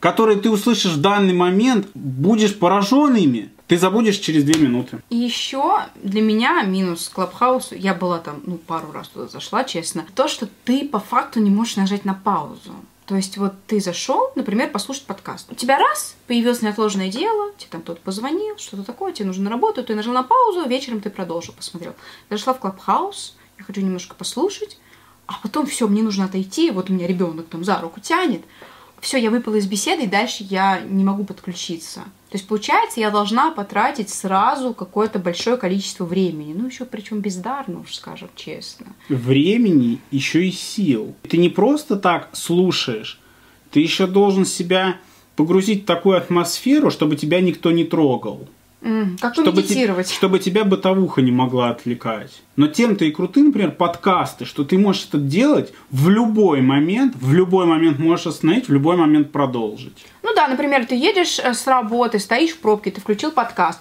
которые ты услышишь в данный момент, будешь поражен ими, ты забудешь через две минуты. И еще для меня минус Клабхауса, я была там, ну, пару раз туда зашла, честно, то, что ты по факту не можешь нажать на паузу. То есть вот ты зашел, например, послушать подкаст. У тебя раз, появилось неотложное дело, тебе там кто-то позвонил, что-то такое, тебе нужно на работу, ты нажал на паузу, вечером ты продолжил, посмотрел. Зашла в Клабхаус, я хочу немножко послушать, а потом все, мне нужно отойти, вот у меня ребенок там за руку тянет, все, я выпала из беседы, и дальше я не могу подключиться. То есть, получается, я должна потратить сразу какое-то большое количество времени. Ну, еще причем бездарно, уж скажем честно. времени, еще и сил. Ты не просто так слушаешь, ты еще должен себя погрузить в такую атмосферу, чтобы тебя никто не трогал. Как Чтобы, те- помедитировать? чтобы тебя бытовуха не могла отвлекать. Но тем-то и круты, например, подкасты, что ты можешь это делать в любой момент, в любой момент можешь остановить, в любой момент продолжить. Ну да, например, ты едешь э, с работы, стоишь в пробке, ты включил подкаст,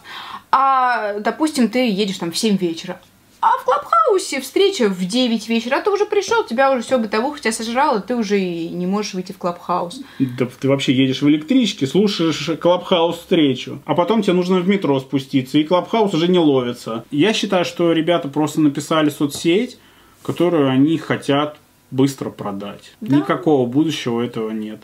а, допустим, ты едешь там в 7 вечера, а в Клабхаусе встреча в 9 вечера, а ты уже пришел, тебя уже все бытовуха тебя сожрало, ты уже и не можешь выйти в Клабхаус. Да ты вообще едешь в электричке, слушаешь Клабхаус встречу, а потом тебе нужно в метро спуститься, и Клабхаус уже не ловится. Я считаю, что ребята просто написали соцсеть, которую они хотят быстро продать. Да. Никакого будущего этого нет.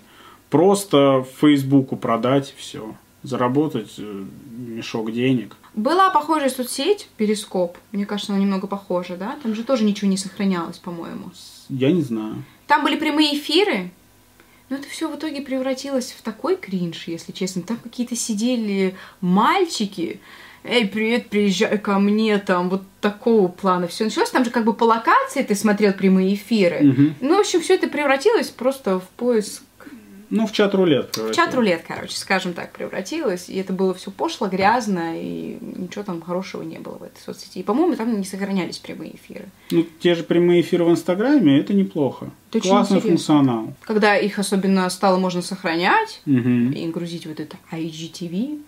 Просто Фейсбуку продать все. Заработать э, мешок денег. Была похожая соцсеть, Перископ, мне кажется, она немного похожа, да? Там же тоже ничего не сохранялось, по-моему. Я не знаю. Там были прямые эфиры, но это все в итоге превратилось в такой кринж, если честно. Там какие-то сидели мальчики. Эй, привет, приезжай ко мне, там вот такого плана все началось. Там же как бы по локации ты смотрел прямые эфиры. Мгм. Ну, в общем, все это превратилось просто в поиск. Ну, в чат-рулет. В короче. чат рулет, короче, скажем так, превратилось. И это было все пошло, грязно, и ничего там хорошего не было в этой соцсети. И, по-моему, там не сохранялись прямые эфиры. Ну, те же прямые эфиры в Инстаграме, это неплохо. Это Классный интересно. функционал. Когда их особенно стало можно сохранять, Мгм. и грузить вот это IGTV,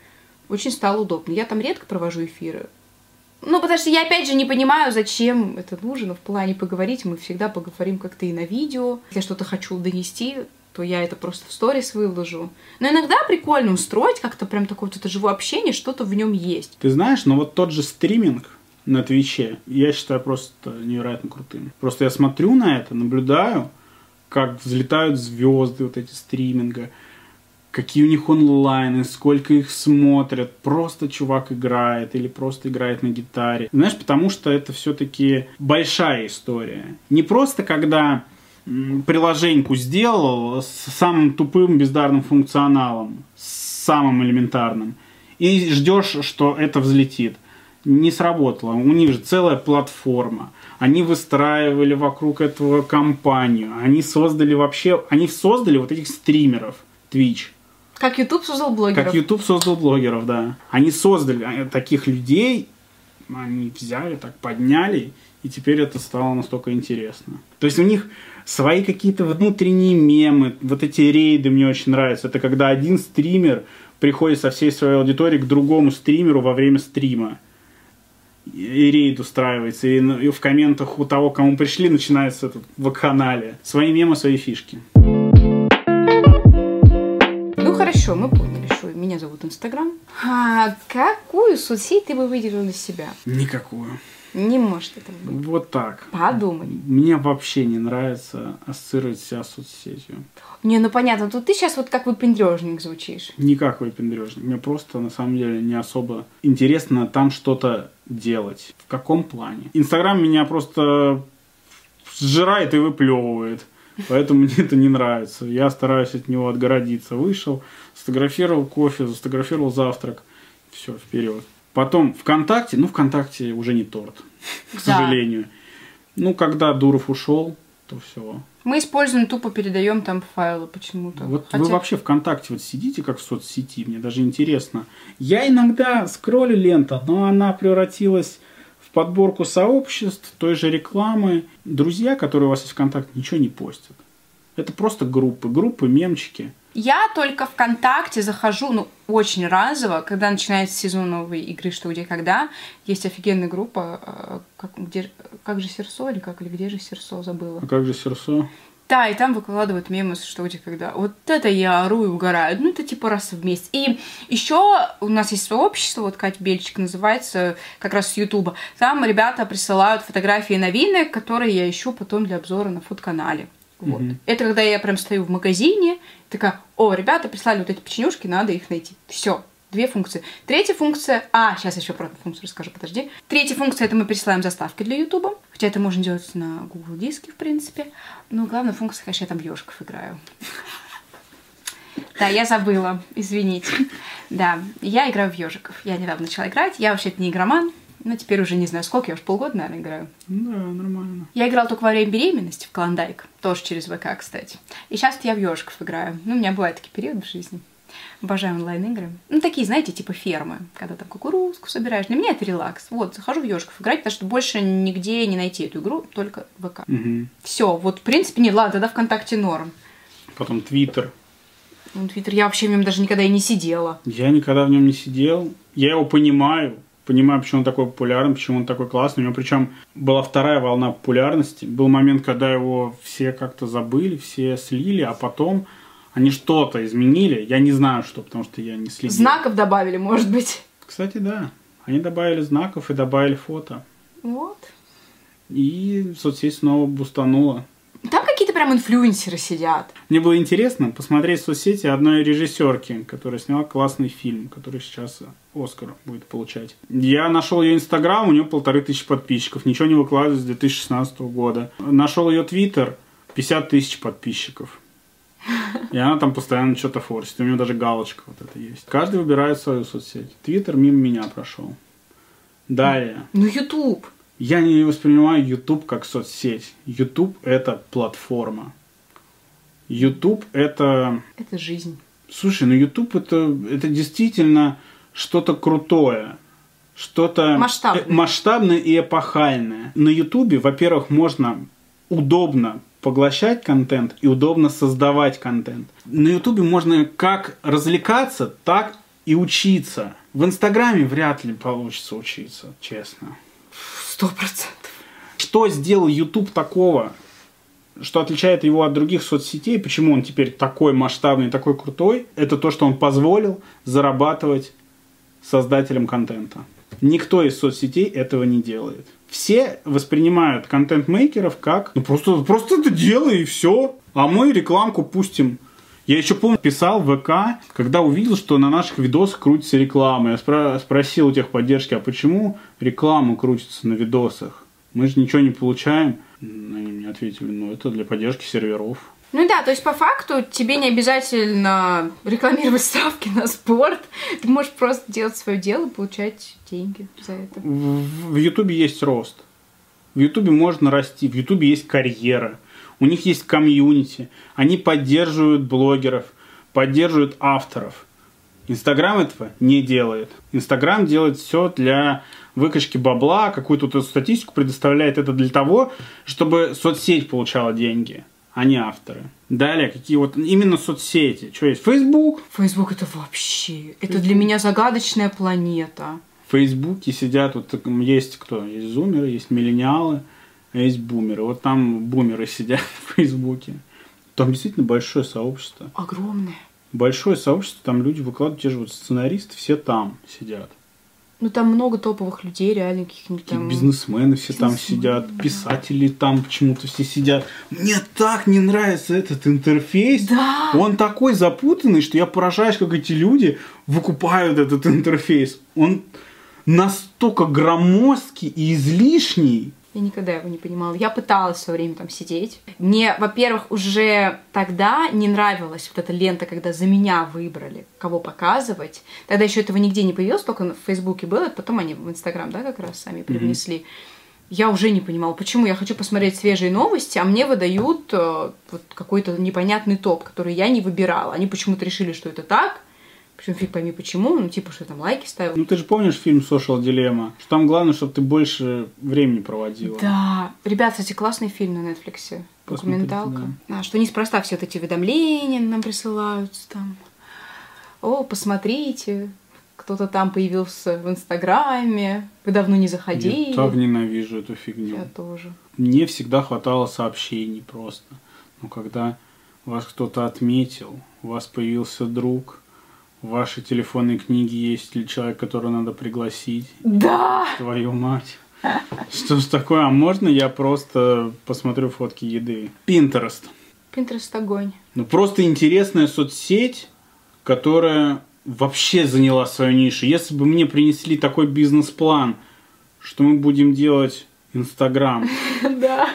очень стало удобно. Я там редко провожу эфиры. Ну, потому что я, опять же, не понимаю, зачем это нужно в плане поговорить. Мы всегда поговорим как-то и на видео. Если я что-то хочу донести, то я это просто в сторис выложу. Но иногда прикольно устроить как-то прям такое вот это живое общение, что-то в нем есть. Ты знаешь, но вот тот же стриминг на Твиче, я считаю просто невероятно крутым. Просто я смотрю на это, наблюдаю, как взлетают звезды вот эти стриминга, какие у них онлайны, сколько их смотрят, просто чувак играет или просто играет на гитаре. Знаешь, потому что это все-таки большая история. Не просто когда приложеньку сделал с самым тупым бездарным функционалом, с самым элементарным, и ждешь, что это взлетит. Не сработало. У них же целая платформа. Они выстраивали вокруг этого компанию. Они создали вообще... Они создали вот этих стримеров Twitch. Как YouTube создал блогеров. Как YouTube создал блогеров, да. Они создали таких людей, они взяли, так подняли, и теперь это стало настолько интересно. То есть у них свои какие-то внутренние мемы, вот эти рейды мне очень нравятся. Это когда один стример приходит со всей своей аудиторией к другому стримеру во время стрима. И рейд устраивается, и в комментах у того, кому пришли, начинается этот в канале. Свои мемы, свои фишки. Ну хорошо, мы поняли, что меня зовут Инстаграм. А какую соцсеть ты бы выделил для себя? Никакую. Не может это быть. Вот так. Подумай. Мне вообще не нравится ассоциировать себя с соцсетью. Не, ну понятно, тут ты сейчас вот как выпендрежник звучишь. Не как выпендрежник. Мне просто на самом деле не особо интересно там что-то делать. В каком плане? Инстаграм меня просто сжирает и выплевывает. Поэтому мне это не нравится. Я стараюсь от него отгородиться. Вышел, сфотографировал кофе, сфотографировал завтрак. Все, вперед. Потом ВКонтакте, ну, ВКонтакте уже не торт, к сожалению. Ну, когда Дуров ушел, то все. Мы используем, тупо передаем там файлы почему-то. Вот Хотя... вы вообще ВКонтакте вот сидите как в соцсети, мне даже интересно. Я иногда скроллю ленту, но она превратилась в подборку сообществ, той же рекламы. Друзья, которые у вас есть ВКонтакте, ничего не постят. Это просто группы, группы, мемчики. Я только ВКонтакте захожу, ну, очень разово, когда начинается сезон новой игры «Что, где, когда». Есть офигенная группа, э, как, где, как же Серсо или как, или где же Серсо, забыла. А как же Серсо? Да, и там выкладывают мемы, что где когда. Вот это я ору и угораю. Ну, это типа раз в месяц. И еще у нас есть сообщество, вот Катя Бельчик называется, как раз с Ютуба. Там ребята присылают фотографии новинок, которые я ищу потом для обзора на фуд-канале. Вот. Угу. Это когда я прям стою в магазине, такая, о, ребята прислали вот эти печенюшки, надо их найти. Все, две функции. Третья функция... А, сейчас еще про функцию расскажу, подожди. Третья функция — это мы присылаем заставки для Ютуба. Хотя это можно делать на Google Диске, в принципе. Но главная функция, конечно, я там ежиков играю. Да, я забыла, извините. Да, я играю в ежиков. Я недавно начала играть. Я вообще-то не игроман, ну, теперь уже не знаю, сколько, я уж полгода, наверное, играю. Да, нормально. Я играла только во время беременности в Клондайк, тоже через ВК, кстати. И сейчас я в ежиков играю. Ну, у меня бывают такие периоды в жизни. Обожаю онлайн-игры. Ну, такие, знаете, типа фермы, когда там кукурузку собираешь. Для меня это релакс. Вот, захожу в ежиков играть, потому что больше нигде не найти эту игру, только в ВК. Угу. Все, вот, в принципе, не, ладно, тогда ВКонтакте норм. Потом Твиттер. Ну, Твиттер, я вообще в нем даже никогда и не сидела. Я никогда в нем не сидел. Я его понимаю, понимаю, почему он такой популярный, почему он такой классный. У него причем была вторая волна популярности. Был момент, когда его все как-то забыли, все слили, а потом они что-то изменили. Я не знаю, что, потому что я не следил. Знаков добавили, может быть. Кстати, да. Они добавили знаков и добавили фото. Вот. И соцсеть снова бустанула. Прям инфлюенсеры сидят. Мне было интересно посмотреть в соцсети одной режиссерки, которая сняла классный фильм, который сейчас Оскар будет получать. Я нашел ее инстаграм, у нее полторы тысячи подписчиков, ничего не выкладывает с 2016 года. Нашел ее твиттер, 50 тысяч подписчиков. И она там постоянно что-то форсит. У нее даже галочка вот это есть. Каждый выбирает свою соцсеть. Твиттер мимо меня прошел. Далее. Ну, Ютуб. Я не воспринимаю YouTube как соцсеть. YouTube это платформа. YouTube это... Это жизнь. Слушай, ну YouTube это, это действительно что-то крутое. Что-то масштабное. Э, масштабное и эпохальное. На YouTube, во-первых, можно удобно поглощать контент и удобно создавать контент. На Ютубе можно как развлекаться, так и учиться. В Инстаграме вряд ли получится учиться, честно. Сто процентов. Что сделал YouTube такого, что отличает его от других соцсетей, почему он теперь такой масштабный, такой крутой, это то, что он позволил зарабатывать создателям контента. Никто из соцсетей этого не делает. Все воспринимают контент-мейкеров как ну просто, просто это делай и все. А мы рекламку пустим. Я еще помню, писал в ВК, когда увидел, что на наших видосах крутится реклама. Я спро- спросил у техподдержки, а почему реклама крутится на видосах? Мы же ничего не получаем. Они мне ответили, ну это для поддержки серверов. Ну да, то есть по факту тебе не обязательно рекламировать ставки на спорт. Ты можешь просто делать свое дело и получать деньги за это. В Ютубе есть рост. В Ютубе можно расти. В Ютубе есть карьера. У них есть комьюнити. Они поддерживают блогеров, поддерживают авторов. Инстаграм этого не делает. Инстаграм делает все для выкачки бабла, какую-то статистику предоставляет это для того, чтобы соцсеть получала деньги а не авторы. Далее, какие вот именно соцсети. Что есть? Facebook. Facebook это вообще, это для меня загадочная планета. В Фейсбуке сидят, вот есть кто? Есть зумеры, есть миллениалы, а есть бумеры. Вот там бумеры сидят в Фейсбуке. Там действительно большое сообщество. Огромное. Большое сообщество, там люди выкладывают, те же вот сценаристы, все там сидят. Ну, там много топовых людей, реально каких-нибудь там... Бизнесмены все там сидят, писатели там почему-то все сидят. Мне так не нравится этот интерфейс. Да. Он такой запутанный, что я поражаюсь, как эти люди выкупают этот интерфейс. Он настолько громоздкий и излишний. Я никогда его не понимала. Я пыталась все время там сидеть. Мне, во-первых, уже тогда не нравилась вот эта лента, когда за меня выбрали, кого показывать. Тогда еще этого нигде не появилось, только в Фейсбуке было, потом они в Инстаграм, да, как раз сами привнесли. Mm-hmm. Я уже не понимала, почему я хочу посмотреть свежие новости, а мне выдают э, вот какой-то непонятный топ, который я не выбирала. Они почему-то решили, что это так, причем фиг пойми почему, ну типа, что там лайки ставил. Ну ты же помнишь фильм Social Dilemma? Что там главное, чтобы ты больше времени проводила. Да. Ребят, кстати, классный фильм на Netflix. Документалка. Да. А, что неспроста все вот эти уведомления нам присылаются там. О, посмотрите, кто-то там появился в Инстаграме, вы давно не заходили. Я так ненавижу эту фигню. Я тоже. Мне всегда хватало сообщений просто. Но когда вас кто-то отметил, у вас появился друг, в вашей телефонной книге есть ли человек, которого надо пригласить? Да! Твою мать. Что ж такое? А можно я просто посмотрю фотки еды? Пинтерест. Пинтерест огонь. Ну, просто интересная соцсеть, которая вообще заняла свою нишу. Если бы мне принесли такой бизнес-план, что мы будем делать Инстаграм. Да.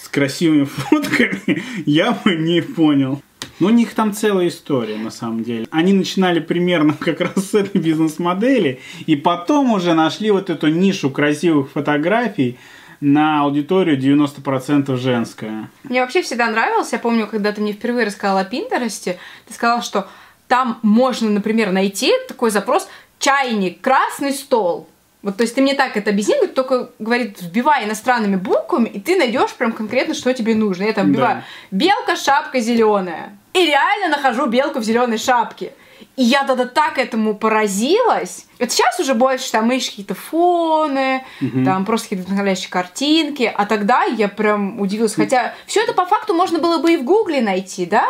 С красивыми фотками, я бы не понял. Но у них там целая история, на самом деле. Они начинали примерно как раз с этой бизнес-модели, и потом уже нашли вот эту нишу красивых фотографий, на аудиторию 90% женская. Мне вообще всегда нравилось, я помню, когда ты мне впервые рассказала о Пинтересте, ты сказала, что там можно, например, найти такой запрос «чайник, красный стол». Вот, то есть ты мне так это объяснил, только говорит, вбивай иностранными буквами, и ты найдешь прям конкретно, что тебе нужно. Я там вбиваю да. белка, шапка зеленая. И реально нахожу белку в зеленой шапке. И я тогда так этому поразилась. Это сейчас уже больше там ищешь какие-то фоны, угу. там просто какие-то вдохновляющие картинки. А тогда я прям удивилась. Хотя все это по факту можно было бы и в Гугле найти, да?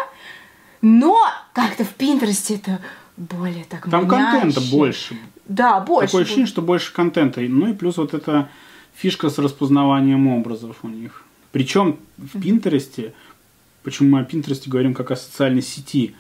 Но как-то в Пинтересте это более так Там маняще. контента больше. Да, больше. Такое ощущение, что больше контента. Ну и плюс вот эта фишка с распознаванием образов у них. Причем в Пинтересте, почему мы о Пинтересте говорим как о социальной сети,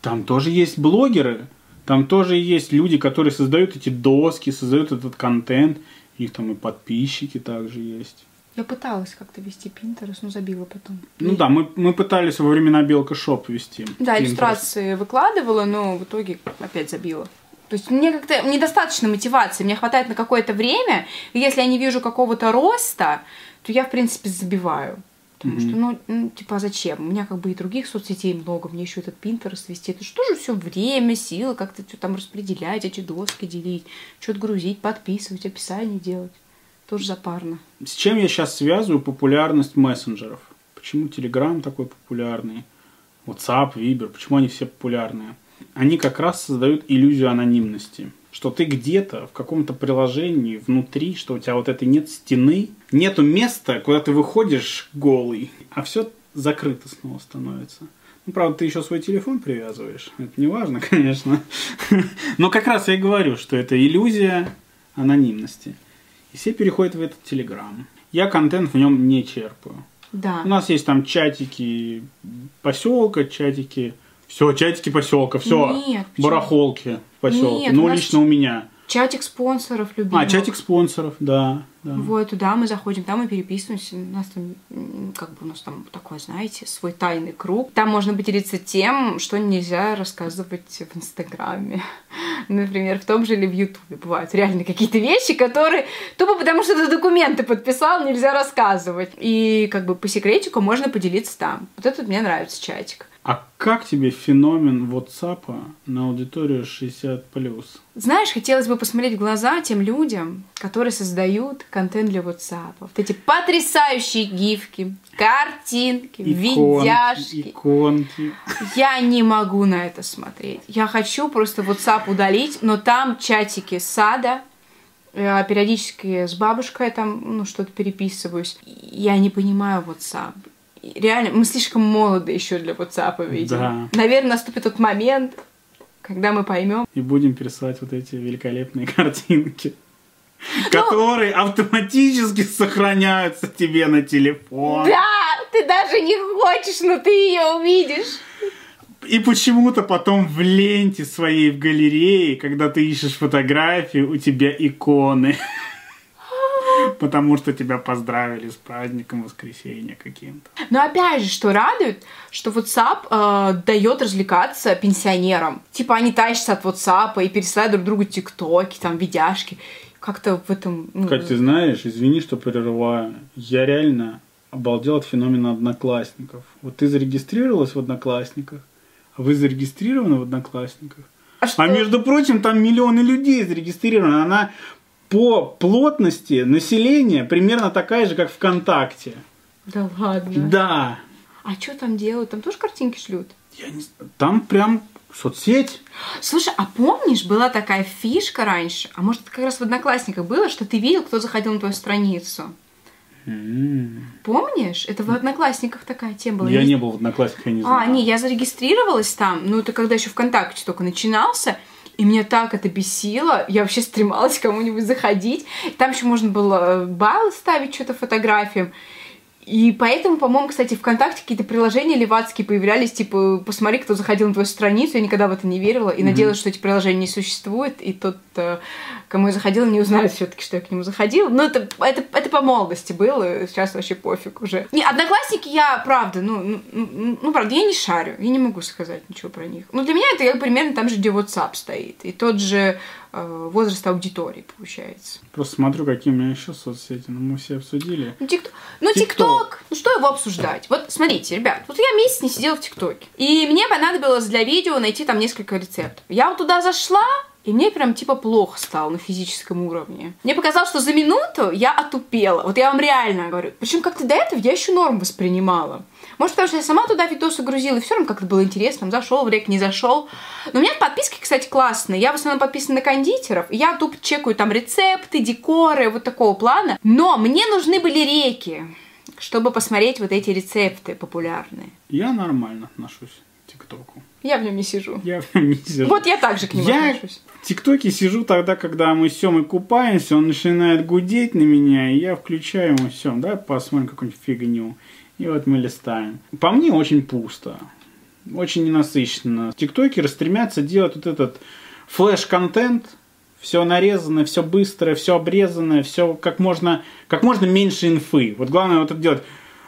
там тоже есть блогеры, там тоже есть люди, которые создают эти доски, создают этот контент, у них там и подписчики также есть. Я пыталась как-то вести Пинтерест, но забила потом. Ну да, мы, мы пытались во времена Белка Шоп вести. Да, Pinterest. иллюстрации выкладывала, но в итоге опять забила. То есть мне как-то недостаточно мотивации, мне хватает на какое-то время, и если я не вижу какого-то роста, то я, в принципе, забиваю. Потому mm-hmm. что, ну, ну, типа, а зачем? У меня как бы и других соцсетей много, мне еще этот Pinterest вести. Это что же все время, силы как-то что там распределять, эти доски делить, что-то грузить, подписывать, описание делать. Тоже запарно. С чем я сейчас связываю популярность мессенджеров? Почему Telegram такой популярный? WhatsApp, Viber, почему они все популярные? они как раз создают иллюзию анонимности. Что ты где-то в каком-то приложении внутри, что у тебя вот этой нет стены, нету места, куда ты выходишь голый, а все закрыто снова становится. Ну, правда, ты еще свой телефон привязываешь. Это не важно, конечно. Но как раз я и говорю, что это иллюзия анонимности. И все переходят в этот Телеграм. Я контент в нем не черпаю. Да. У нас есть там чатики поселка, чатики все, чатики поселка, все. Нет, барахолки в поселке. Нет, ну, лично у меня. Чатик спонсоров любимых. А, чатик спонсоров, да. Да. Вот, туда мы заходим, там мы переписываемся. У нас там, как бы у нас там такой, знаете, свой тайный круг. Там можно поделиться тем, что нельзя рассказывать в Инстаграме. Например, в том же или в Ютубе. Бывают реально какие-то вещи, которые тупо потому, что ты документы подписал, нельзя рассказывать. И как бы по секретику можно поделиться там. Вот этот мне нравится чатик. А как тебе феномен WhatsApp на аудиторию 60+. Знаешь, хотелось бы посмотреть в глаза тем людям, которые создают контент для WhatsApp. Вот эти потрясающие гифки, картинки, видяшки. Иконки. Я не могу на это смотреть. Я хочу просто WhatsApp удалить, но там чатики сада, я периодически с бабушкой там ну, что-то переписываюсь. Я не понимаю WhatsApp. Реально, мы слишком молоды еще для WhatsApp, видимо. Да. Наверное, наступит тот момент, когда мы поймем. И будем присылать вот эти великолепные картинки. Которые автоматически сохраняются тебе на телефон. Да, ты даже не хочешь, но ты ее увидишь. И почему-то потом в ленте своей в галерее, когда ты ищешь фотографии, у тебя иконы. Потому что тебя поздравили с праздником воскресенья каким-то. Но опять же, что радует, что WhatsApp э, дает развлекаться пенсионерам. Типа они тащатся от WhatsApp и пересылают друг другу тиктоки, там, видяшки. Как-то в этом... Ну, Кать, ты знаешь, извини, что прерываю. Я реально обалдел от феномена одноклассников. Вот ты зарегистрировалась в одноклассниках, а вы зарегистрированы в одноклассниках. А что? А между прочим, там миллионы людей зарегистрированы. Она по плотности населения примерно такая же, как ВКонтакте. Да ладно. Да. А что там делают? Там тоже картинки шлют? Я не. Там прям соцсеть. Слушай, а помнишь, была такая фишка раньше, а может, это как раз в Одноклассниках было, что ты видел, кто заходил на твою страницу? М. Помнишь? Это в Одноклассниках такая тема была. Я не был в одноклассниках, я не знаю. А, не, я зарегистрировалась там, ну, это когда еще ВКонтакте только начинался, и меня так это бесило, я вообще стремалась к кому-нибудь заходить. Там еще можно было баллы ставить, что-то фотографиям. И поэтому, по-моему, кстати, ВКонтакте какие-то приложения левацкие появлялись, типа, посмотри, кто заходил на твою страницу, я никогда в это не верила, и надеялась, что эти приложения не существуют, и тот, э, кому я заходила, не узнает все таки что я к нему заходила. Но это, это, это по молодости было, сейчас вообще пофиг уже. Не, Одноклассники я, правда, ну, ну, ну, ну, правда, я не шарю, я не могу сказать ничего про них. Ну, для меня это как примерно там же, где WhatsApp стоит, и тот же возраст аудитории, получается. Просто смотрю, какие у меня еще соцсети, но мы все обсудили. Ну, тик... ну. ТикТок, ну что его обсуждать? Вот смотрите, ребят, вот я месяц не сидела в ТикТоке. И мне понадобилось для видео найти там несколько рецептов. Я вот туда зашла, и мне прям типа плохо стало на физическом уровне. Мне показалось, что за минуту я отупела. Вот я вам реально говорю. Причем как-то до этого я еще норм воспринимала. Может, потому что я сама туда видосы грузила, и все равно как-то было интересно, зашел в рек, не зашел. Но у меня подписки, кстати, классные. Я в основном подписана на кондитеров. и Я тупо чекаю там рецепты, декоры, вот такого плана. Но мне нужны были реки, чтобы посмотреть вот эти рецепты популярные. Я нормально отношусь к ТикТоку. Я в нем не сижу. Я в нем не сижу. Вот я также к нему Я отношусь. в ТикТоке сижу тогда, когда мы с Семой купаемся, он начинает гудеть на меня, и я включаю ему Сем, давай посмотрим какую-нибудь фигню. И вот мы листаем. По мне очень пусто. Очень ненасыщенно. Тиктокеры стремятся делать вот этот флеш-контент, все нарезанное, все быстрое, все обрезанное, все как можно, как можно меньше инфы. Вот главное вот это делать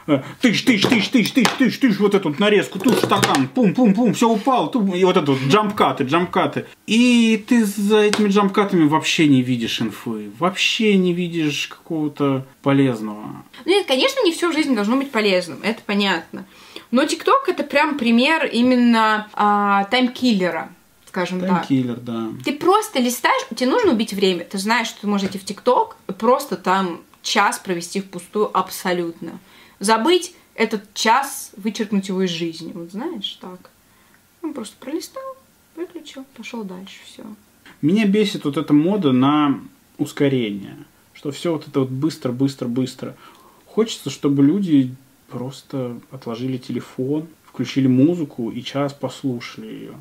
э, тыщ, тыщ, тыщ, тыщ, тыщ, тыщ, тыщ, вот эту вот нарезку, тут стакан, пум-пум-пум, все упало, тут, и вот это вот джампкаты, джампкаты. И ты за этими джампкатами вообще не видишь инфы, вообще не видишь какого-то полезного. Ну нет, конечно, не всю жизнь должно быть полезным, это понятно. Но ТикТок это прям пример именно а, таймкиллера, скажем так. Таймкиллер, да. Ты просто листаешь, тебе нужно убить время. Ты знаешь, что ты можешь идти в ТикТок просто там час провести впустую абсолютно. Забыть этот час, вычеркнуть его из жизни. Вот знаешь, так. Он просто пролистал, выключил, пошел дальше, все. Меня бесит вот эта мода на ускорение. Что все вот это вот быстро, быстро, быстро. Хочется, чтобы люди просто отложили телефон, включили музыку и час послушали ее.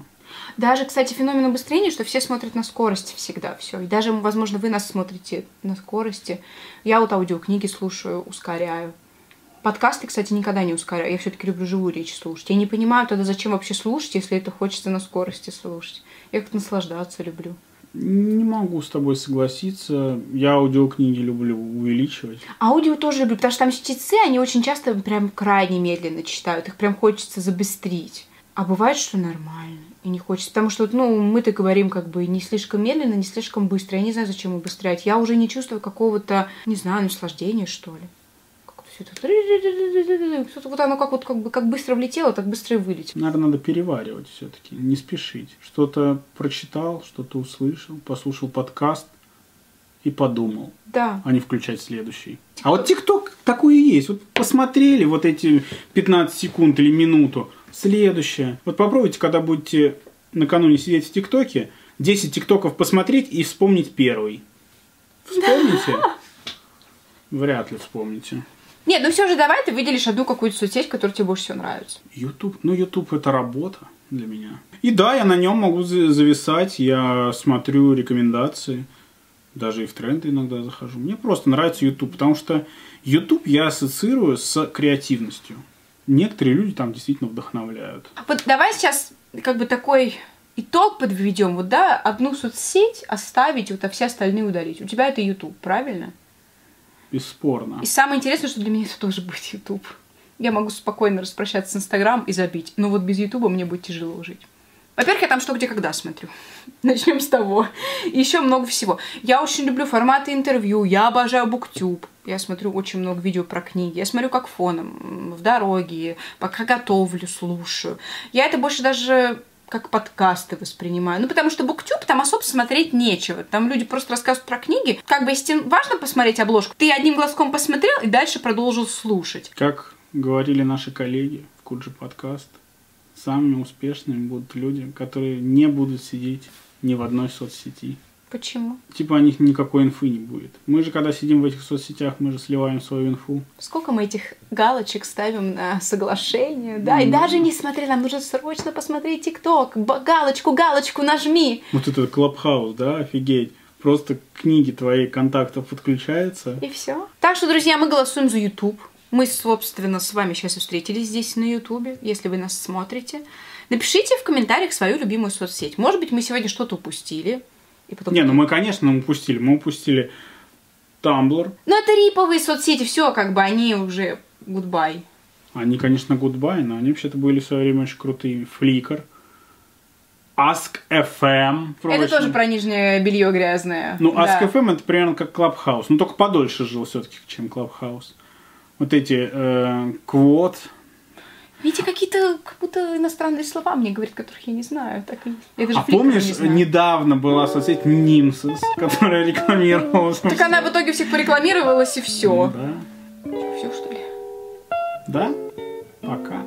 Даже, кстати, феномен обострения, что все смотрят на скорости всегда все. И даже, возможно, вы нас смотрите на скорости. Я вот аудиокниги слушаю, ускоряю. Подкасты, кстати, никогда не ускоряю. Я все-таки люблю живую речь слушать. Я не понимаю тогда, зачем вообще слушать, если это хочется на скорости слушать. Я как-то наслаждаться люблю. Не могу с тобой согласиться. Я аудиокниги люблю увеличивать. Аудио тоже люблю, потому что там чтецы, они очень часто прям крайне медленно читают. Их прям хочется забыстрить. А бывает, что нормально. И не хочется. Потому что, ну, мы-то говорим как бы не слишком медленно, не слишком быстро. Я не знаю, зачем убыстрять. Я уже не чувствую какого-то, не знаю, наслаждения, что ли. Все это... Вот оно как вот как бы как быстро влетело, так быстро и вылетело. Наверное, надо переваривать все-таки, не спешить. Что-то прочитал, что-то услышал, послушал подкаст и подумал. Да. А не включать следующий. А вот ТикТок такой и есть. Вот посмотрели вот эти 15 секунд или минуту, Следующее. Вот попробуйте, когда будете накануне сидеть в ТикТоке, 10 ТикТоков посмотреть и вспомнить первый. Вспомните? Вряд ли вспомните. Нет, ну все же давай ты выделишь одну какую-то соцсеть, которая тебе больше всего нравится. YouTube. Ну, YouTube это работа для меня. И да, я на нем могу зависать, я смотрю рекомендации, даже и в тренды иногда захожу. Мне просто нравится YouTube, потому что YouTube я ассоциирую с креативностью некоторые люди там действительно вдохновляют. Вот давай сейчас как бы такой итог подведем. Вот да, одну соцсеть оставить, вот а все остальные удалить. У тебя это YouTube, правильно? Бесспорно. И самое интересное, что для меня это тоже будет YouTube. Я могу спокойно распрощаться с Инстаграм и забить. Но вот без Ютуба мне будет тяжело жить. Во-первых, я там что, где, когда смотрю. Начнем с того. Еще много всего. Я очень люблю форматы интервью. Я обожаю буктюб. Я смотрю очень много видео про книги. Я смотрю как фоном, в дороге, пока готовлю, слушаю. Я это больше даже как подкасты воспринимаю. Ну, потому что буктюб там особо смотреть нечего. Там люди просто рассказывают про книги. Как бы, если важно посмотреть обложку, ты одним глазком посмотрел и дальше продолжил слушать. Как говорили наши коллеги в Куджи подкаст, самыми успешными будут люди, которые не будут сидеть ни в одной соцсети. Почему? Типа о них никакой инфы не будет. Мы же, когда сидим в этих соцсетях, мы же сливаем свою инфу. Сколько мы этих галочек ставим на соглашение, да? Mm. И даже несмотря, нам нужно срочно посмотреть ТикТок. Галочку, галочку нажми. Вот это Клабхаус, да, офигеть. Просто книги твои контактов подключаются. И все. Так что, друзья, мы голосуем за YouTube. Мы, собственно, с вами сейчас и встретились здесь на Ютубе, если вы нас смотрите. Напишите в комментариях свою любимую соцсеть. Может быть, мы сегодня что-то упустили. И потом... Не, ну мы, конечно, упустили. Мы упустили Tumblr. Ну, это риповые соцсети, все, как бы, они уже goodbye. Они, конечно, goodbye, но они вообще-то были в свое время очень крутые. Flickr. Ask FM. Это тоже про нижнее белье грязное. Ну, Ask да. FM это примерно как Clubhouse. Ну, только подольше жил все-таки, чем Clubhouse вот эти э, квот. Видите какие-то как будто иностранные слова мне говорит, которых я не знаю. Так, я даже а помнишь, не недавно была соцсеть Нимсис, которая рекламировалась? Так она в итоге всех порекламировалась и все. Ну да. Все, что ли? Да? Пока.